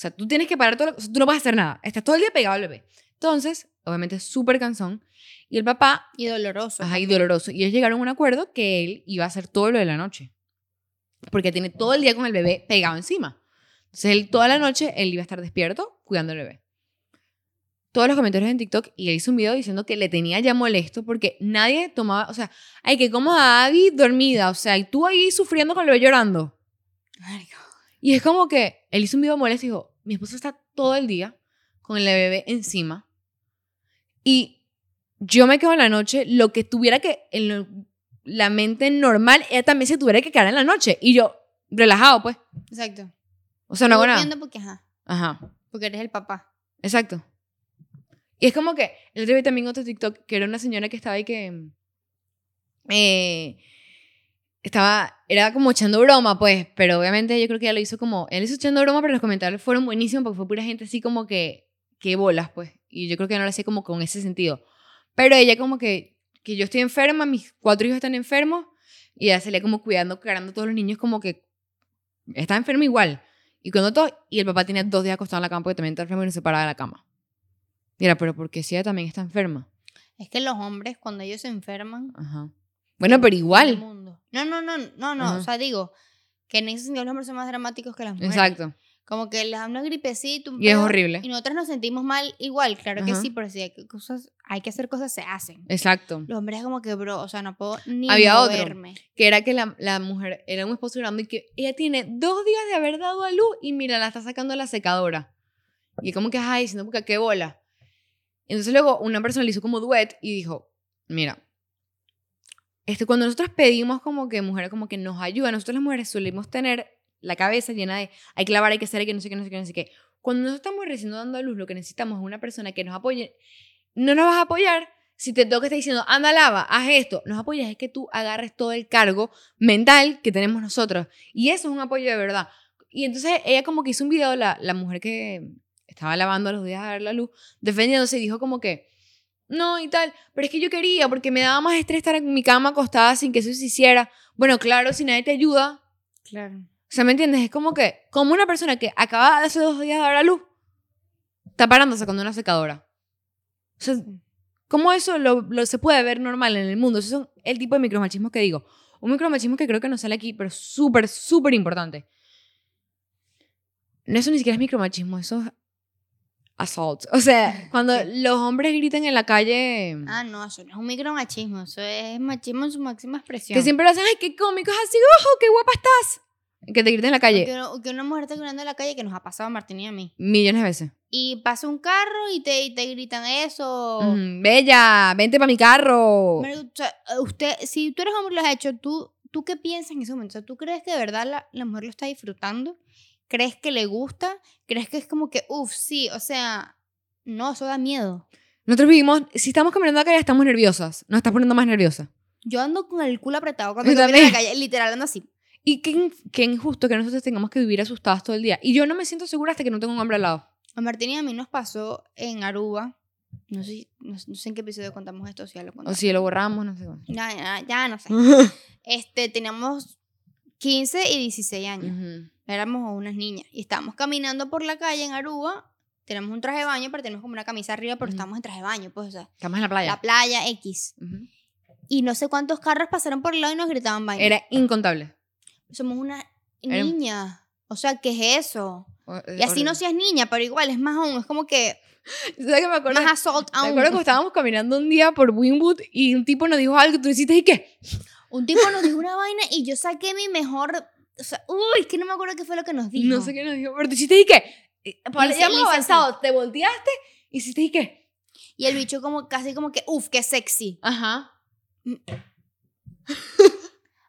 sea, tú tienes que parar todo, lo- o sea, tú no puedes hacer nada. Estás todo el día pegado al bebé. Entonces, obviamente es súper cansón. Y el papá, Y doloroso. ajá, y doloroso. Y ellos llegaron a un acuerdo que él iba a hacer todo lo de la noche. Porque tiene todo el día con el bebé pegado encima. Entonces, él toda la noche, él iba a estar despierto cuidando al bebé. Todos los comentarios en TikTok y él hizo un video diciendo que le tenía ya molesto porque nadie tomaba, o sea, ay, que como a Abby dormida, o sea, y tú ahí sufriendo con el bebé llorando. Y es como que él hizo un video molesto y dijo, mi esposo está todo el día con el bebé encima y yo me quedo en la noche, lo que tuviera que, en lo- la mente normal, ella también se tuviera que quedar en la noche. Y yo, relajado pues. Exacto. O sea, no hago nada. porque, ajá, Ajá, porque eres el papá. exacto. Y es como que, el otro día también otro TikTok, que era una señora que estaba ahí que... eh, estaba, era como echando broma, pues, pero obviamente yo creo que ella lo hizo como, él hizo echando broma, pero los comentarios fueron buenísimos porque fue pura gente así como que, que bolas, pues, y yo creo que no lo hacía como con ese sentido. Pero ella como que, que yo estoy enferma, mis cuatro hijos están enfermos, y ella salía como cuidando, cargando a todos los niños como que está enferma igual. Y cuando todo, y el papá tenía dos días acostado en la cama porque también está enfermo y no se paraba de la cama. Y era, pero porque si ella también está enferma. Es que los hombres, cuando ellos se enferman, Ajá. Bueno, pero igual. No, no, no, no, no. Ajá. O sea, digo que en ese sentido los hombres son más dramáticos que las mujeres. Exacto. Como que les da una gripecita, un Y es horrible. Y nosotros nos sentimos mal igual, claro que Ajá. sí, pero si hay que, cosas, hay que hacer cosas, se hacen. Exacto. Los hombres es como que, bro, o sea, no puedo ni Había otro. moverme. Que era que la, la mujer era un esposo llorando y que ella tiene dos días de haber dado a luz y mira, la está sacando la secadora. Y como que, ay, diciendo, porque qué bola. Entonces luego una persona le hizo como duet y dijo, mira, este, cuando nosotros pedimos como que mujeres como que nos ayudan, nosotros las mujeres solemos tener la cabeza llena de hay que lavar, hay que hacer, hay que no sé qué, no sé qué, no sé qué. Cuando nosotros estamos recién dando a luz, lo que necesitamos es una persona que nos apoye. No nos vas a apoyar si te toca estar diciendo, anda, lava, haz esto. Nos apoyas es que tú agarres todo el cargo mental que tenemos nosotros. Y eso es un apoyo de verdad. Y entonces ella como que hizo un video, la, la mujer que estaba lavando a los días de dar la luz, defendiéndose y dijo como que, no y tal, pero es que yo quería porque me daba más estrés estar en mi cama acostada sin que eso se hiciera. Bueno, claro, si nadie te ayuda, Claro. o sea, ¿me entiendes? Es como que, como una persona que acaba de hace dos días de dar a luz, está parándose con una secadora. O sea, ¿cómo eso lo, lo se puede ver normal en el mundo? Esos son el tipo de micromachismo que digo. Un micromachismo que creo que no sale aquí, pero súper, súper importante. No, eso ni siquiera es micromachismo, eso es assault. O sea, cuando los hombres gritan en la calle, Ah, no, eso no es un micromachismo, eso es machismo en su máxima expresión. que siempre lo hacen, ay, qué cómico, es así, ojo, qué guapa estás. Que te griten en la calle que, que una mujer está gritando en la calle que nos ha pasado a Martín y a mí. millones de veces. Y pasa un carro y te, y te gritan eso. Ujú, Bella, vente para mi carro. Marico, o sea, usted, si tú eres hombre y lo has hecho, ¿tú, ¿tú qué piensas en ese momento? O sea, ¿tú crees que de verdad la, la mujer lo está disfrutando? ¿Crees que le gusta? ¿Crees que es como que, uff, sí, o sea, no, eso da miedo? Nosotros vivimos, si estamos caminando acá ya estamos nerviosas. Nos estás poniendo más nerviosa. Yo ando con el culo apretado cuando camino en la calle, literal ando así. Y qué, qué injusto que nosotros tengamos que vivir asustadas todo el día. Y yo no me siento segura hasta que no tengo un hombre al lado. A Martín y a mí nos pasó en Aruba. No sé, no, no sé en qué episodio contamos esto, si ya lo O contamos. si lo borramos, no sé. Ya, ya, ya no sé. Este, teníamos 15 y 16 años. Ujú. Éramos unas niñas. Y estábamos caminando por la calle en Aruba. Tenemos un traje de baño, pero tenemos como una camisa arriba, pero Ujú. estamos en traje de baño, pues, o sea, Estamos en la playa. la playa X. Ujú. y no sé cuántos carros pasaron por el lado y nos gritaban vaina. Era incontable. Somos una Era- niña. O sea, ¿qué es eso? O- Y así no seas niña, pero igual es más aún, es como que ¿Sabes qué me acuerdo? más assault Me aún. acuerdo que estábamos caminando un día por Winwood y un tipo nos dijo algo tú dijiste, ¿y qué? Un tipo nos dijo una vaina y yo saqué mi mejor. O sea, uy, es que no me acuerdo qué fue lo que nos dijo. No sé qué nos dijo, pero tú hiciste, ¿y qué? Y- hice- ya hemos avanzado, te volteaste, hiciste, ¿y qué? Y el bicho, como casi como que, uff, qué sexy. Ajá.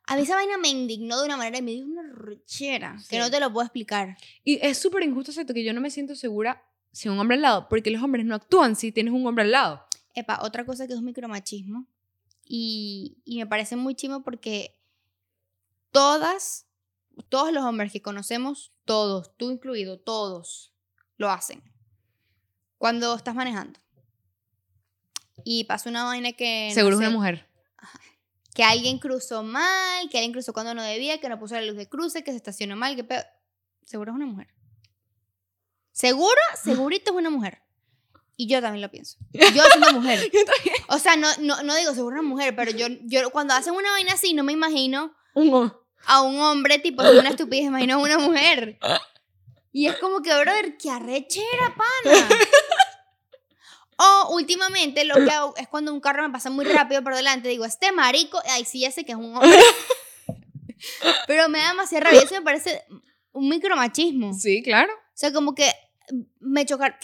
A mí esa vaina me indignó de una manera y me dio una rechera Sí. que no te lo puedo explicar. Y es súper injusto, ¿cierto? Que yo no me siento segura sin un hombre al lado, porque los hombres no actúan si tienes un hombre al lado. Epa, otra cosa que es un micromachismo. Y, y me parece muy chimo porque todas, todos los hombres que conocemos, todos, tú incluido, todos, lo hacen. Cuando estás manejando. Y pasa una vaina que... no Seguro es sé, una mujer. Que alguien cruzó mal, que alguien cruzó cuando no debía, que no puso la luz de cruce, que se estacionó mal, que pedo. Seguro es una mujer. Seguro, segurito es una mujer. Y yo también lo pienso. Yo siendo mujer. Yo. O sea, no, no, no digo seguro una mujer, pero yo, yo cuando hacen una vaina así, no me imagino Un hombre. A un hombre tipo es una estupidez, me imagino a una mujer. Y es como que, brother, qué arrechera, pana. O últimamente lo que hago es cuando un carro me pasa muy rápido por delante, digo, este marico, ay, sí, ya sé que es un hombre. Pero me da demasiada rabia, eso me parece un micromachismo. O Sí, claro. sea, como que me chocar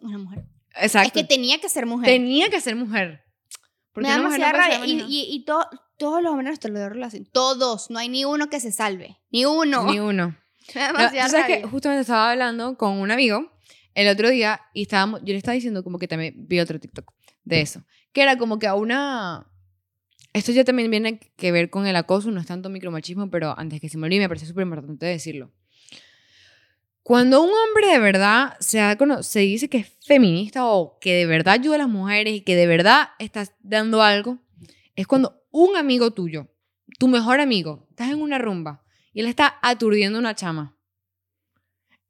una mujer. Exacto. Es que tenía que ser mujer. Tenía que ser mujer. Porque me da demasiada rabia. Y, y, y to- todos los hombres te lo relación. Todos. No hay ni uno que se salve. Ni uno. Ni uno. No, tú sabes que justamente estaba hablando con un amigo el otro día y estábamos, yo le estaba diciendo como que también vi otro TikTok de eso, que era como que a una... Esto ya también viene que ver con el acoso, no es tanto micromachismo, pero antes que se me olvide me parece súper importante decirlo. Cuando un hombre de verdad se, ha se dice que es feminista o que de verdad ayuda a las mujeres y que de verdad estás dando algo, es cuando un amigo tuyo, tu mejor amigo, estás en una rumba y él está aturdiendo una chama.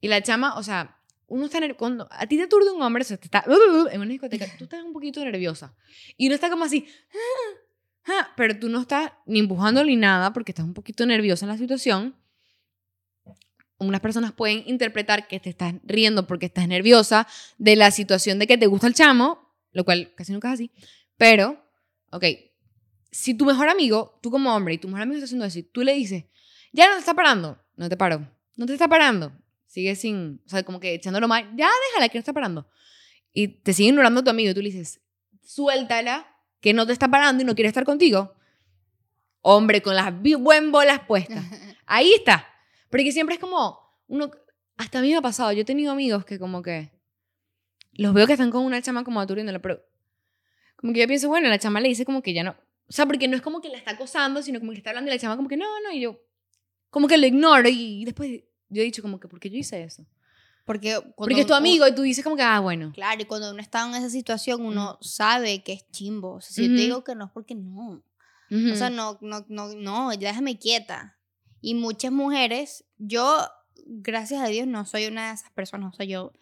Y la chama, o sea, uno está cuando a ti te aturde un hombre, o sea, te está en una discoteca, tú estás un poquito nerviosa. Y uno está como así, "Ah, ah", pero tú no estás ni empujando ni nada porque estás un poquito nerviosa en la situación. Unas personas pueden interpretar que te estás riendo porque estás nerviosa de la situación de que te gusta el chamo, lo cual casi nunca es así. Pero, ok, si tu mejor amigo, tú como hombre, y tu mejor amigo está haciendo eso, y tú le dices, ya no te está parando, no te paro, no te está parando, sigue sin, o sea, como que echándolo mal, ya déjala que no está parando. Y te sigue ignorando tu amigo y tú le dices, suéltala, que no te está parando y no quiere estar contigo. Hombre, con las buen bolas puestas. Ahí está. Porque siempre es como, uno, hasta a mí me ha pasado, yo he tenido amigos que como que, los veo que están con una chama como aturdiéndola, pero como que yo pienso, bueno, la chama le dice como que ya no, o sea, porque no es como que la está acosando, sino como que está hablando y la chama como que no, no, y yo como que lo ignoro y, después yo he dicho como que, ¿por qué yo hice eso? Porque, Porque es tu uno- amigo y tú dices como que, ah, bueno. Claro, y cuando uno está en esa situación, uno sabe que es chimbo. O sea, si yo te digo que no es porque no. Ujú. O sea, no, no, no, no, déjame quieta. Y muchas mujeres, yo, gracias a Dios, no soy una de esas personas. O sea, yo,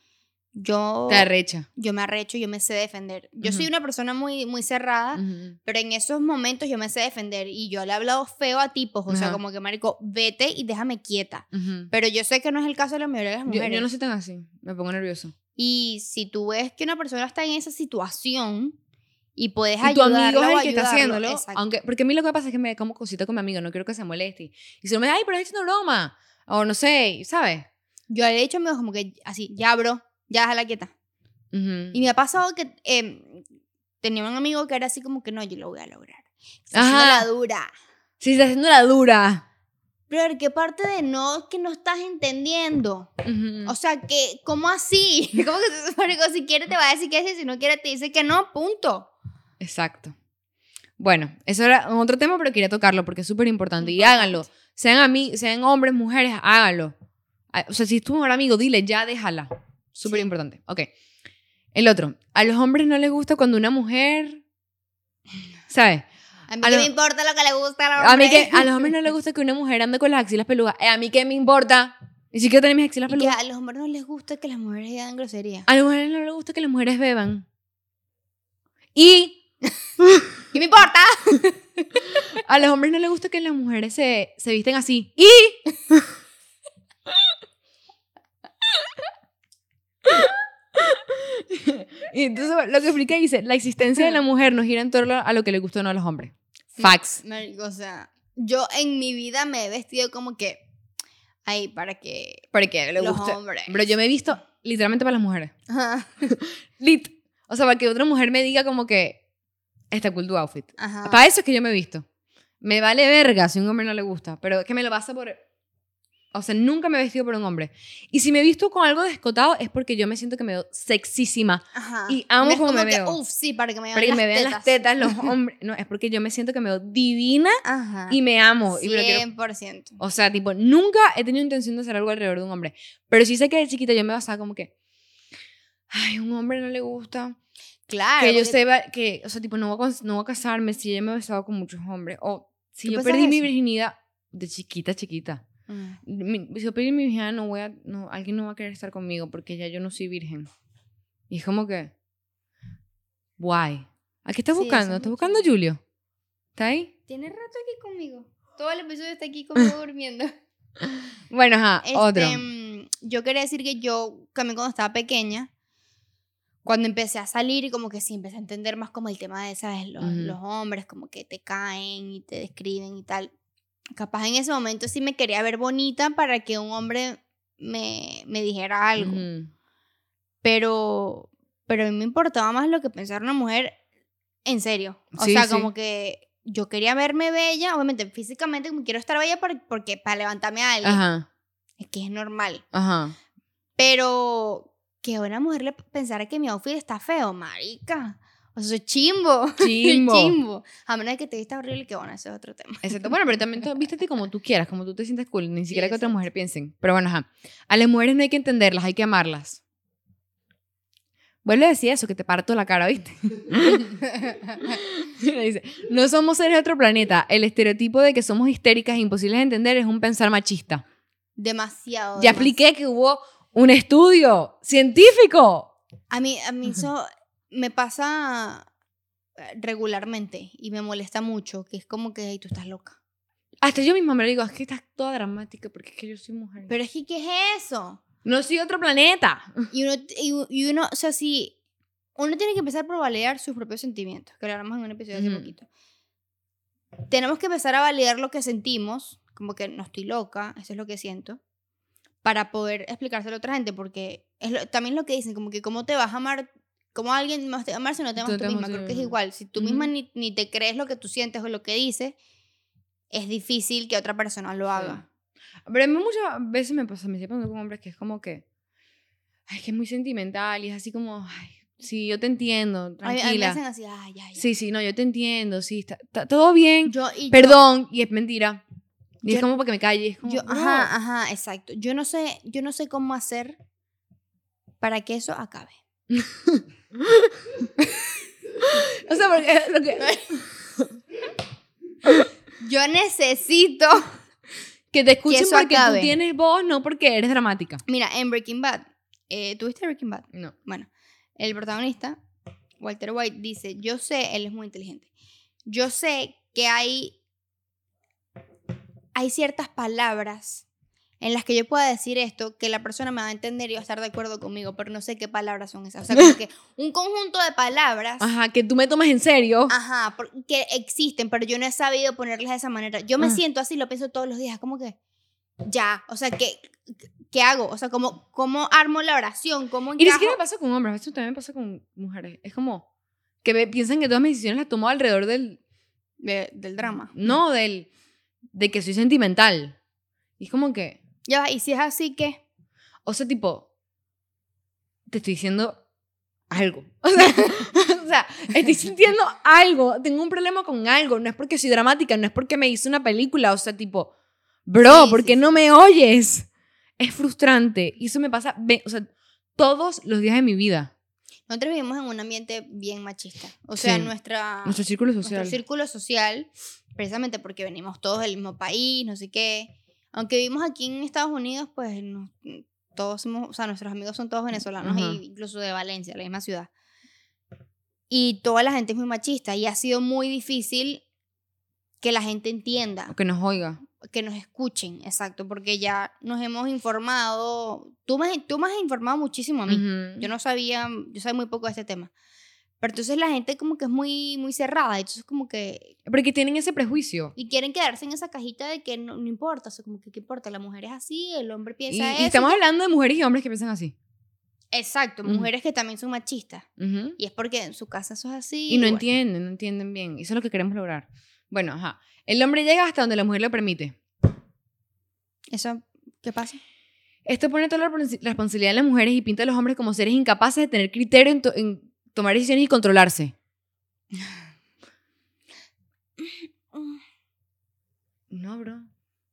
yo, Te arrecha. yo me arrecho, yo me sé defender. Yo soy una persona muy, muy cerrada, pero en esos momentos yo me sé defender. Y yo le he hablado feo a tipos, o sea, Ajá. como que, marico, vete y déjame quieta. Pero yo sé que no es el caso de la mayoría de las Yo, mujeres. yo no soy tan así, me pongo nervioso. Y si tú ves que una persona está en esa situación y puedes Y tu ayudarlo amigo es el que está ayudarlo, haciéndolo. exacto. Aunque, porque a mí lo que pasa es que me como cosita con mi amigo, no quiero que se moleste. Y si no me dice, ay, pero es haciendo broma. O no sé, ¿sabes? Yo le he dicho amigos como que así, ya bro, ya déjala quieta. Ujú. Y me ha pasado que em, tenía un amigo que era así como que no, yo lo voy a lograr. Está Ajá. haciendo la dura. Sí, está haciendo la dura. Pero ¿qué parte de no que no estás entendiendo? Ujú. O sea, que, ¿cómo así? ¿Cómo que si quiere te va a decir que sí, si no quiere te dice que no, punto. Exacto. Bueno, eso era otro tema, pero quería tocarlo porque es súper importante. Y háganlo. Sean, sean hombres, mujeres, háganlo. Ah, O sea, si es tu mejor amigo, dile, ya déjala. Súper importante. Ok. El otro. A los hombres no les gusta cuando una mujer... ¿Sabes? A mí A que lo- me importa lo que le gusta a la A mí que a los hombres no les gusta que una mujer ande con las axilas peludas. Eh, a mí qué me importa. Ni siquiera tener mis axilas Y que peludas. a los hombres no les gusta que las mujeres digan grosería. A las mujeres no les gusta que las mujeres beban. Y ¿Qué me importa? A los hombres no les gusta que las mujeres se, se visten así. Y. y entonces lo que explica dice: la existencia de la mujer no gira en torno a lo que le gusta o no a los hombres. Facts. Marico, o sea, yo en mi vida me he vestido como que. Ahí, para que. Porque le los gusta. hombres. Pero yo me he visto literalmente para las mujeres. Ajá. Lit. O sea, para que otra mujer me diga como que. Está cool tu outfit. Ajá. Para eso es que yo me he visto. Me vale verga si a un hombre no le gusta, pero es que me lo pasa por... O sea, nunca me he vestido por un hombre. Y si me he visto con algo descotado es porque yo me siento que me veo sexísima. Ajá. Y amo No es cómo me como que, veo. Uf, sí, para que me vean Para que las me vean las tetas los hombres. No, es porque yo me siento que me veo divina Ajá. y me amo. Y me lo quiero- 100%. O sea, tipo, nunca he tenido intención de hacer algo alrededor de un hombre. Pero sí sé que de chiquita yo me basaba como que... Ay, un hombre no le gusta. Claro. que yo sepa que, o sea, tipo, no voy, a, no voy a casarme si yo me he besado con muchos hombres. O si ¿Tú yo perdí mi virginidad de chiquita, chiquita. Mm. Mi- si yo perdí mi virginidad, no voy a, no, alguien no va a querer estar conmigo porque ya yo no soy virgen. Y es como que, guay. ¿A qué estás Sí, buscando? es ¿Estás buscando a Julio? ¿Está ahí? Tiene rato aquí conmigo. Todo el episodio está aquí conmigo durmiendo. Bueno, ajá, Este, otro. mm, Yo quería decir que yo, también cuando estaba pequeña, cuando empecé a salir y como que sí, empecé a entender más como el tema de, ¿sabes? Los, los hombres como que te caen y te describen y tal. Capaz en ese momento sí me quería ver bonita para que un hombre me, me dijera algo. Pero, pero a mí me importaba más lo que pensara una mujer en serio. O Sí, sea, sí. como que yo quería verme bella, obviamente físicamente quiero estar bella por- porque para levantarme a alguien. Ajá, Es que es normal. ajá. Pero que a una mujer le pensara que mi outfit está feo, marica. O sea, soy chimbo. Chimbo. chimbo. A menos de que te vista horrible, que bueno, ese es otro tema. Exacto. Bueno, pero también vístete como tú quieras, como tú te sientes cool. Ni siquiera que otra mujer piensen. Pero bueno, ajá. A las mujeres no hay que entenderlas, hay que amarlas. Vuelve a decir eso, que te parto la cara, ¿viste? Dice, no somos seres de otro planeta. El estereotipo de que somos histéricas e imposibles de entender es un pensar machista. Demasiado. Ya demasiado. expliqué que hubo un estudio científico. A mí, a mí eso me pasa eh, regularmente y me molesta mucho, que es como que "Ay, tú estás loca. Hasta yo misma me lo digo, es que estás toda dramática porque es que yo soy mujer. Pero es que, ¿qué es eso? no soy otro planeta. Y uno, y, y uno, o sea, si uno tiene que empezar por validar sus propios sentimientos, que lo hablamos en un episodio hace poquito. Tenemos que empezar a validar lo que sentimos, como que no estoy loca, eso es lo que siento, para poder explicárselo a otra gente, porque es lo- también lo que dicen, como que cómo te vas a amar, cómo alguien más te va a amar si no te Tú amas tú amas misma. tú Creo que es igual, si tú Ujú. misma ni, ni te crees lo que tú sientes o lo que dices, es difícil que otra persona lo haga. Pero a mí muchas veces me pasa, me siento con hombres que es como que, ay, que es muy sentimental y es así como, ay, sí, yo te entiendo, A mí- a mí me tranquila. hacen así, ay, ay, ay. Sí, sí, no, yo te entiendo, sí, está, está todo bien, Yo, y yo- perdón, y es mentira. Y es Yo- como para que me calle, es como, Yo, bro. ajá, ajá, exacto. Yo no sé, yo no sé cómo hacer para que eso acabe. O sea, porque lo que, Yo necesito. que te escuchen eso porque acabe. tú tienes voz, no porque eres dramática. Mira, en Breaking Bad, eh, ¿tuviste Breaking Bad? No. Bueno, el protagonista, Walter White, dice, yo sé, él es muy inteligente, yo sé que hay, hay ciertas palabras en las que yo pueda decir esto, que la persona me va a entender y va a estar de acuerdo conmigo, pero no sé qué palabras son esas. O sea, como que un conjunto de palabras Ajá, que tú me tomes en serio. Ajá, que existen, pero yo no he sabido ponerlas de esa manera. Yo me Ah. siento así, lo pienso todos los días, como que ya, o sea, ¿qué, qué hago? O sea, ¿cómo, cómo armo la oración? ¿Cómo Y ni encajo? siquiera me pasa con hombres, veces también me pasa con mujeres. Es como que me- piensan que todas mis decisiones las tomo alrededor del, De- del drama. no, del, de que soy sentimental. Y es como que, Ya, va, y si es así, ¿qué? o sea, tipo, te estoy diciendo algo. O sea, o sea, estoy sintiendo algo, tengo un problema con algo, no es porque soy dramática, no es porque me hice una película, o sea, tipo, bro, Sí, ¿por sí, qué no me oyes? Es frustrante y eso me pasa, ve- o sea, todos los días de mi vida. Nosotros vivimos en un ambiente bien machista. O sea, nuestra, Nuestro círculo nuestro social. círculo social, precisamente porque venimos todos del mismo país, no sé qué. Aunque vivimos aquí en Estados Unidos, pues no- todos somos, o sea, nuestros amigos son todos venezolanos, Ajá. e incluso de Valencia, la misma ciudad. y toda la gente es muy machista y ha sido muy difícil que la gente entienda, O que nos oiga. que nos escuchen, exacto, porque ya nos hemos informado, tú me, tú me has informado muchísimo a mí, Ujú. yo no sabía, yo sabía muy poco de este tema, pero entonces la gente como que es muy, muy cerrada, entonces como que, Porque tienen ese prejuicio. y quieren quedarse en esa cajita de que no, no importa, o sea, como que qué importa, la mujer es así, el hombre Y, piensa y eso. estamos hablando de mujeres y hombres que piensan así. Exacto, Ujú. mujeres que también son machistas. Ujú. Y es porque en su casa eso es así. Y no bueno. entienden, no entienden bien. Eso es lo que queremos lograr. Bueno, ajá. El hombre llega hasta donde la mujer lo permite. ¿Eso qué pasa? Esto pone toda la respons- responsabilidad en las mujeres y pinta a los hombres como seres incapaces de tener criterio en, en tomar decisiones y controlarse. No, bro.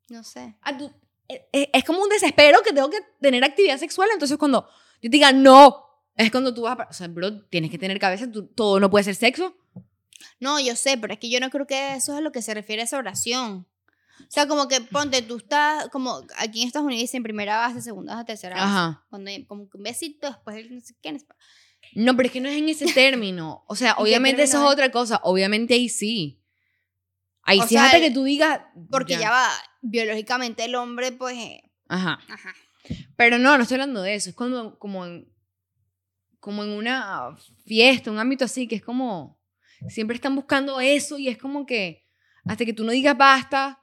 No sé. Ah, tú- eh, eh, es como un desespero que tengo que tener actividad sexual. Entonces, cuando yo te diga no, es cuando tú vas a. O sea, bro, tienes que tener cabeza. tú- todo no puede ser sexo. No, yo sé, pero es que yo no creo que eso es a lo que se refiere esa oración. O sea, como que ponte, tú estás, como aquí en Estados Unidos dicen primera base, segunda base, tercera base. Ajá. Cuando como un besito, después el no sé quién es. No, pero es que no es en ese término. O sea, ¿En qué obviamente eso es es? otra cosa. Obviamente ahí sí. Ahí O sí sea, hasta el- que tú digas. Porque ya. va, biológicamente el hombre, pues, eh, Ajá. ajá. Pero no, no estoy hablando de eso. Es cuando, como en, como en una fiesta, un ámbito así, que es como, siempre están buscando eso y es como que, hasta que tú no digas basta.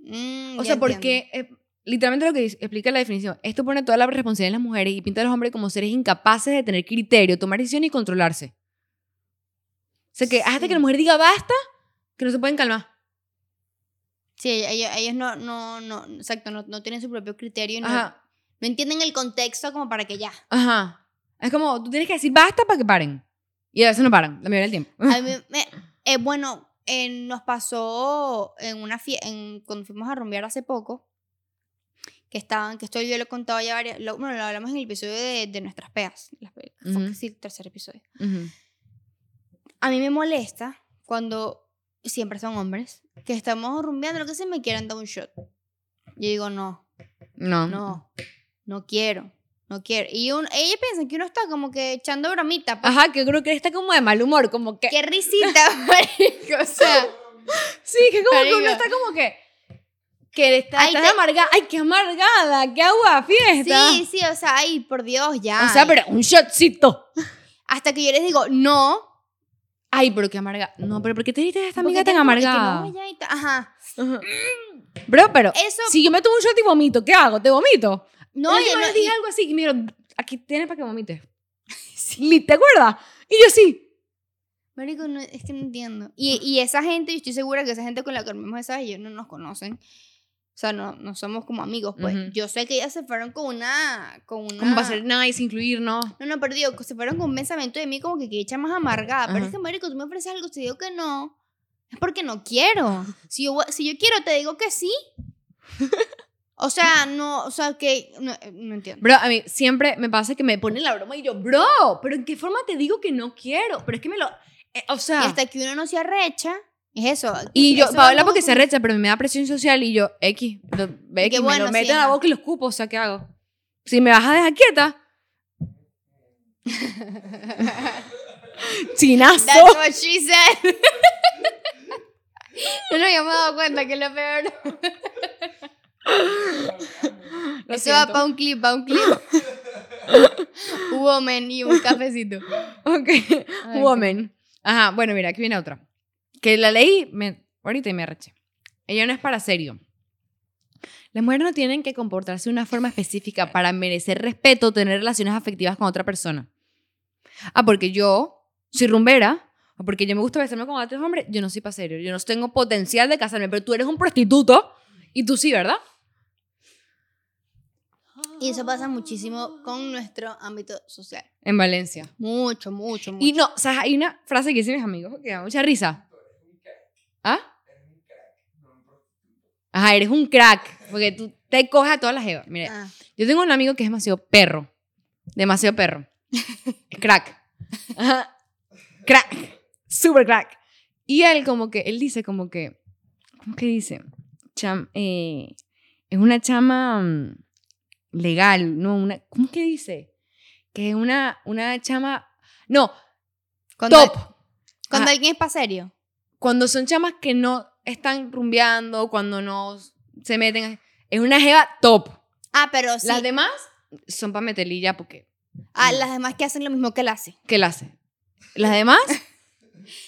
Mm, O sea, entiendo. porque, eh, literalmente lo que dice- explica la definición, esto pone toda la responsabilidad en las mujeres y pinta a los hombres como seres incapaces de tener criterio, tomar decisiones y controlarse. O sea, que hasta Sí. que la mujer diga basta, que no se pueden calmar. Sí, ellos, ellos no, no, no, exacto, no, no tienen su propio criterio no, Ajá, no entienden el contexto como para que ya. ajá. Es como, tú tienes que decir basta para que paren. Y a veces no paran, la mayoría del tiempo. A mí me- eh, bueno, eh, nos pasó en una fiesta, cuando fuimos a rumbear hace poco, que estaban, que esto yo lo he contado ya varias, lo, bueno, lo hablamos en el episodio de, de nuestras peas, las pe- fue Ujú. que sí, el tercer episodio. Ujú. A mí me molesta cuando siempre son hombres, que estamos rumbeando, lo que sea, me quieren dar un shot. Yo digo, no, No. no, no quiero, no quiero. Y un, ella piensa que uno está como que echando bromita, pues, Ajá, que creo que está como de mal humor, como que... qué risita, marico, o sea... Sí, que como que uno Marico. está como que... Que está, Ay, estás te- amargada. ¡Ay, qué amargada! ¡Qué agua fiesta! Sí, sí, o sea, ay, por Dios, ya. O sea, pero un shotcito. Hasta que yo les digo, no. Ay, pero qué amarga. No, pero ¿por qué te diste a esta amiga tan es que amargada? no, ya Ajá. Ajá. Bro, pero Eso, si yo me tomo un shot y vomito, ¿qué hago? ¿Te vomito? no, yo no, dije y- algo así y mira, aquí tienes para que vomites. Li- ¿Te acuerdas? Y yo sí. Marico, no, es que no entiendo. Y, y esa gente, yo estoy segura que esa gente con la que dormimos esa ellos no nos conocen. O sea, no, no somos como amigos, pues. Ujú. Yo sé que ellas se fueron con una... Con una Como para ser nice, incluirnos. No, no, pero digo, se fueron con un pensamiento de mí como que que echa más amargada. Pero Ajá. es que, marico, tú me ofreces algo, te digo que no. Es porque no quiero. Si yo, si yo quiero, te digo que sí. O sea, no, o sea, que... No, eh, no entiendo. Bro, a mí siempre me pasa que me ponen la broma y yo, bro, pero ¿en qué forma te digo que no quiero? Pero es que me lo... eh, o sea... Y hasta que uno no se arrecha, es eso. Y yo, eso Paola porque se recha, pero me da presión social y yo, X, lo- X, me bueno, lo sí, meto en la boca y lo escupo, o sea, ¿qué hago? Si me vas a dejar quieta. Chinazo. That's what she said. no nos habíamos dado cuenta que es lo peor. Lo Eso va siento. para un clip, para un clip. Woman y un cafecito. Ok, Ay, woman. Ajá, bueno, mira, aquí viene otra. Que la leí me, ahorita y me arreché. Ella no es para serio. Las mujeres no tienen que comportarse de una forma específica para merecer respeto o tener relaciones afectivas con otra persona. Ah, porque yo soy rumbera, o porque yo me gusta besarme con otros hombres, yo no soy para serio. Yo no tengo potencial de casarme, pero tú eres un prostituto y tú sí, ¿verdad? Y eso pasa muchísimo con nuestro ámbito social. En Valencia. Mucho, mucho, mucho. Y no, o sea, hay una frase que dicen mis amigos que da mucha risa. ¿Ah? Ajá, eres un crack, porque tú te coges a todas las jevas. Mira, Ah, yo tengo un amigo que es demasiado perro. Demasiado perro. Crack. Ajá. Crack. Super crack. Y él como que, él dice como que, ¿cómo que dice? Cham, eh, es una chama mm, legal, no, una, ¿cómo que dice? Que es una, una chama, no, Cuando, top. Cuando Ah. alguien es para serio. Cuando son chamas que no están rumbeando, cuando no se meten. Es una jeva top. Ah, pero sí. Las demás son para ya porque. Ah, las demás que hacen lo mismo que él hace. ¿Qué la hace? Las demás.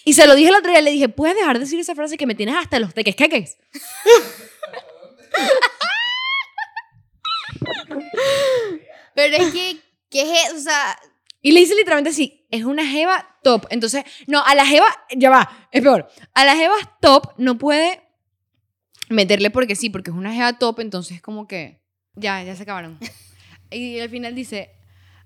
Y se lo dije el otro día, le dije, ¿puedes dejar de decir esa frase que me tienes hasta los teques queques? Pero es que, ¿qué es eso? O sea, Y le dice literalmente así, es una jeva top. Entonces, no, a la jeva, ya va, es peor. A la jeva top no puede meterle porque sí, porque es una jeva top, entonces como que ya, ya se acabaron. Y al final dice,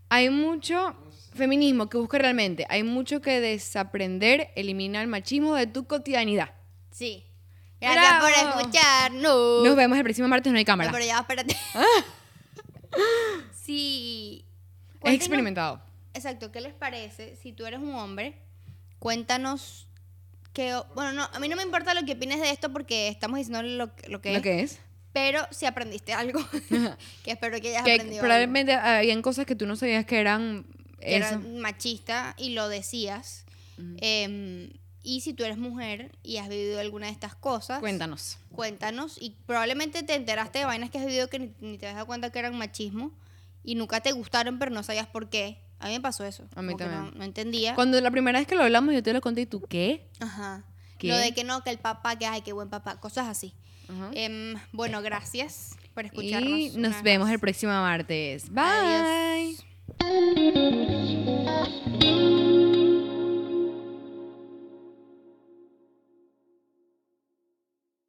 hay mucho feminismo que busca realmente, hay mucho que desaprender, elimina el machismo de tu cotidianidad. sí. Gracias por Bravo. escucharnos. Nos vemos el próximo martes, no hay No, cámara. pero ya, espérate. sí. Es experimentado. Exacto, ¿qué les parece? Si tú eres un hombre, cuéntanos que... Bueno, no, a mí no me importa lo que opines de esto porque estamos diciendo lo, que- lo que Lo es, que es. pero si aprendiste algo, que espero que hayas Que aprendido algo, probablemente habían cosas que tú no sabías que eran que era eso. machista y lo decías. Ujú. Em, y si tú eres mujer y has vivido alguna de estas cosas, Cuéntanos. cuéntanos. Y probablemente te enteraste de vainas que has vivido que ni, ni te has dado cuenta que eran machismo y nunca te gustaron, pero no sabías por qué. A mí me pasó eso. A mí también. No, no entendía. Cuando la primera vez que lo hablamos, yo te lo conté y tú, ¿qué? Ajá. ¿Qué? Lo de que no, que el papá, que ay, qué buen papá, cosas así. Ajá. Em, bueno, gracias por escucharnos. Y nos vemos más. el próximo martes. Bye. Adiós.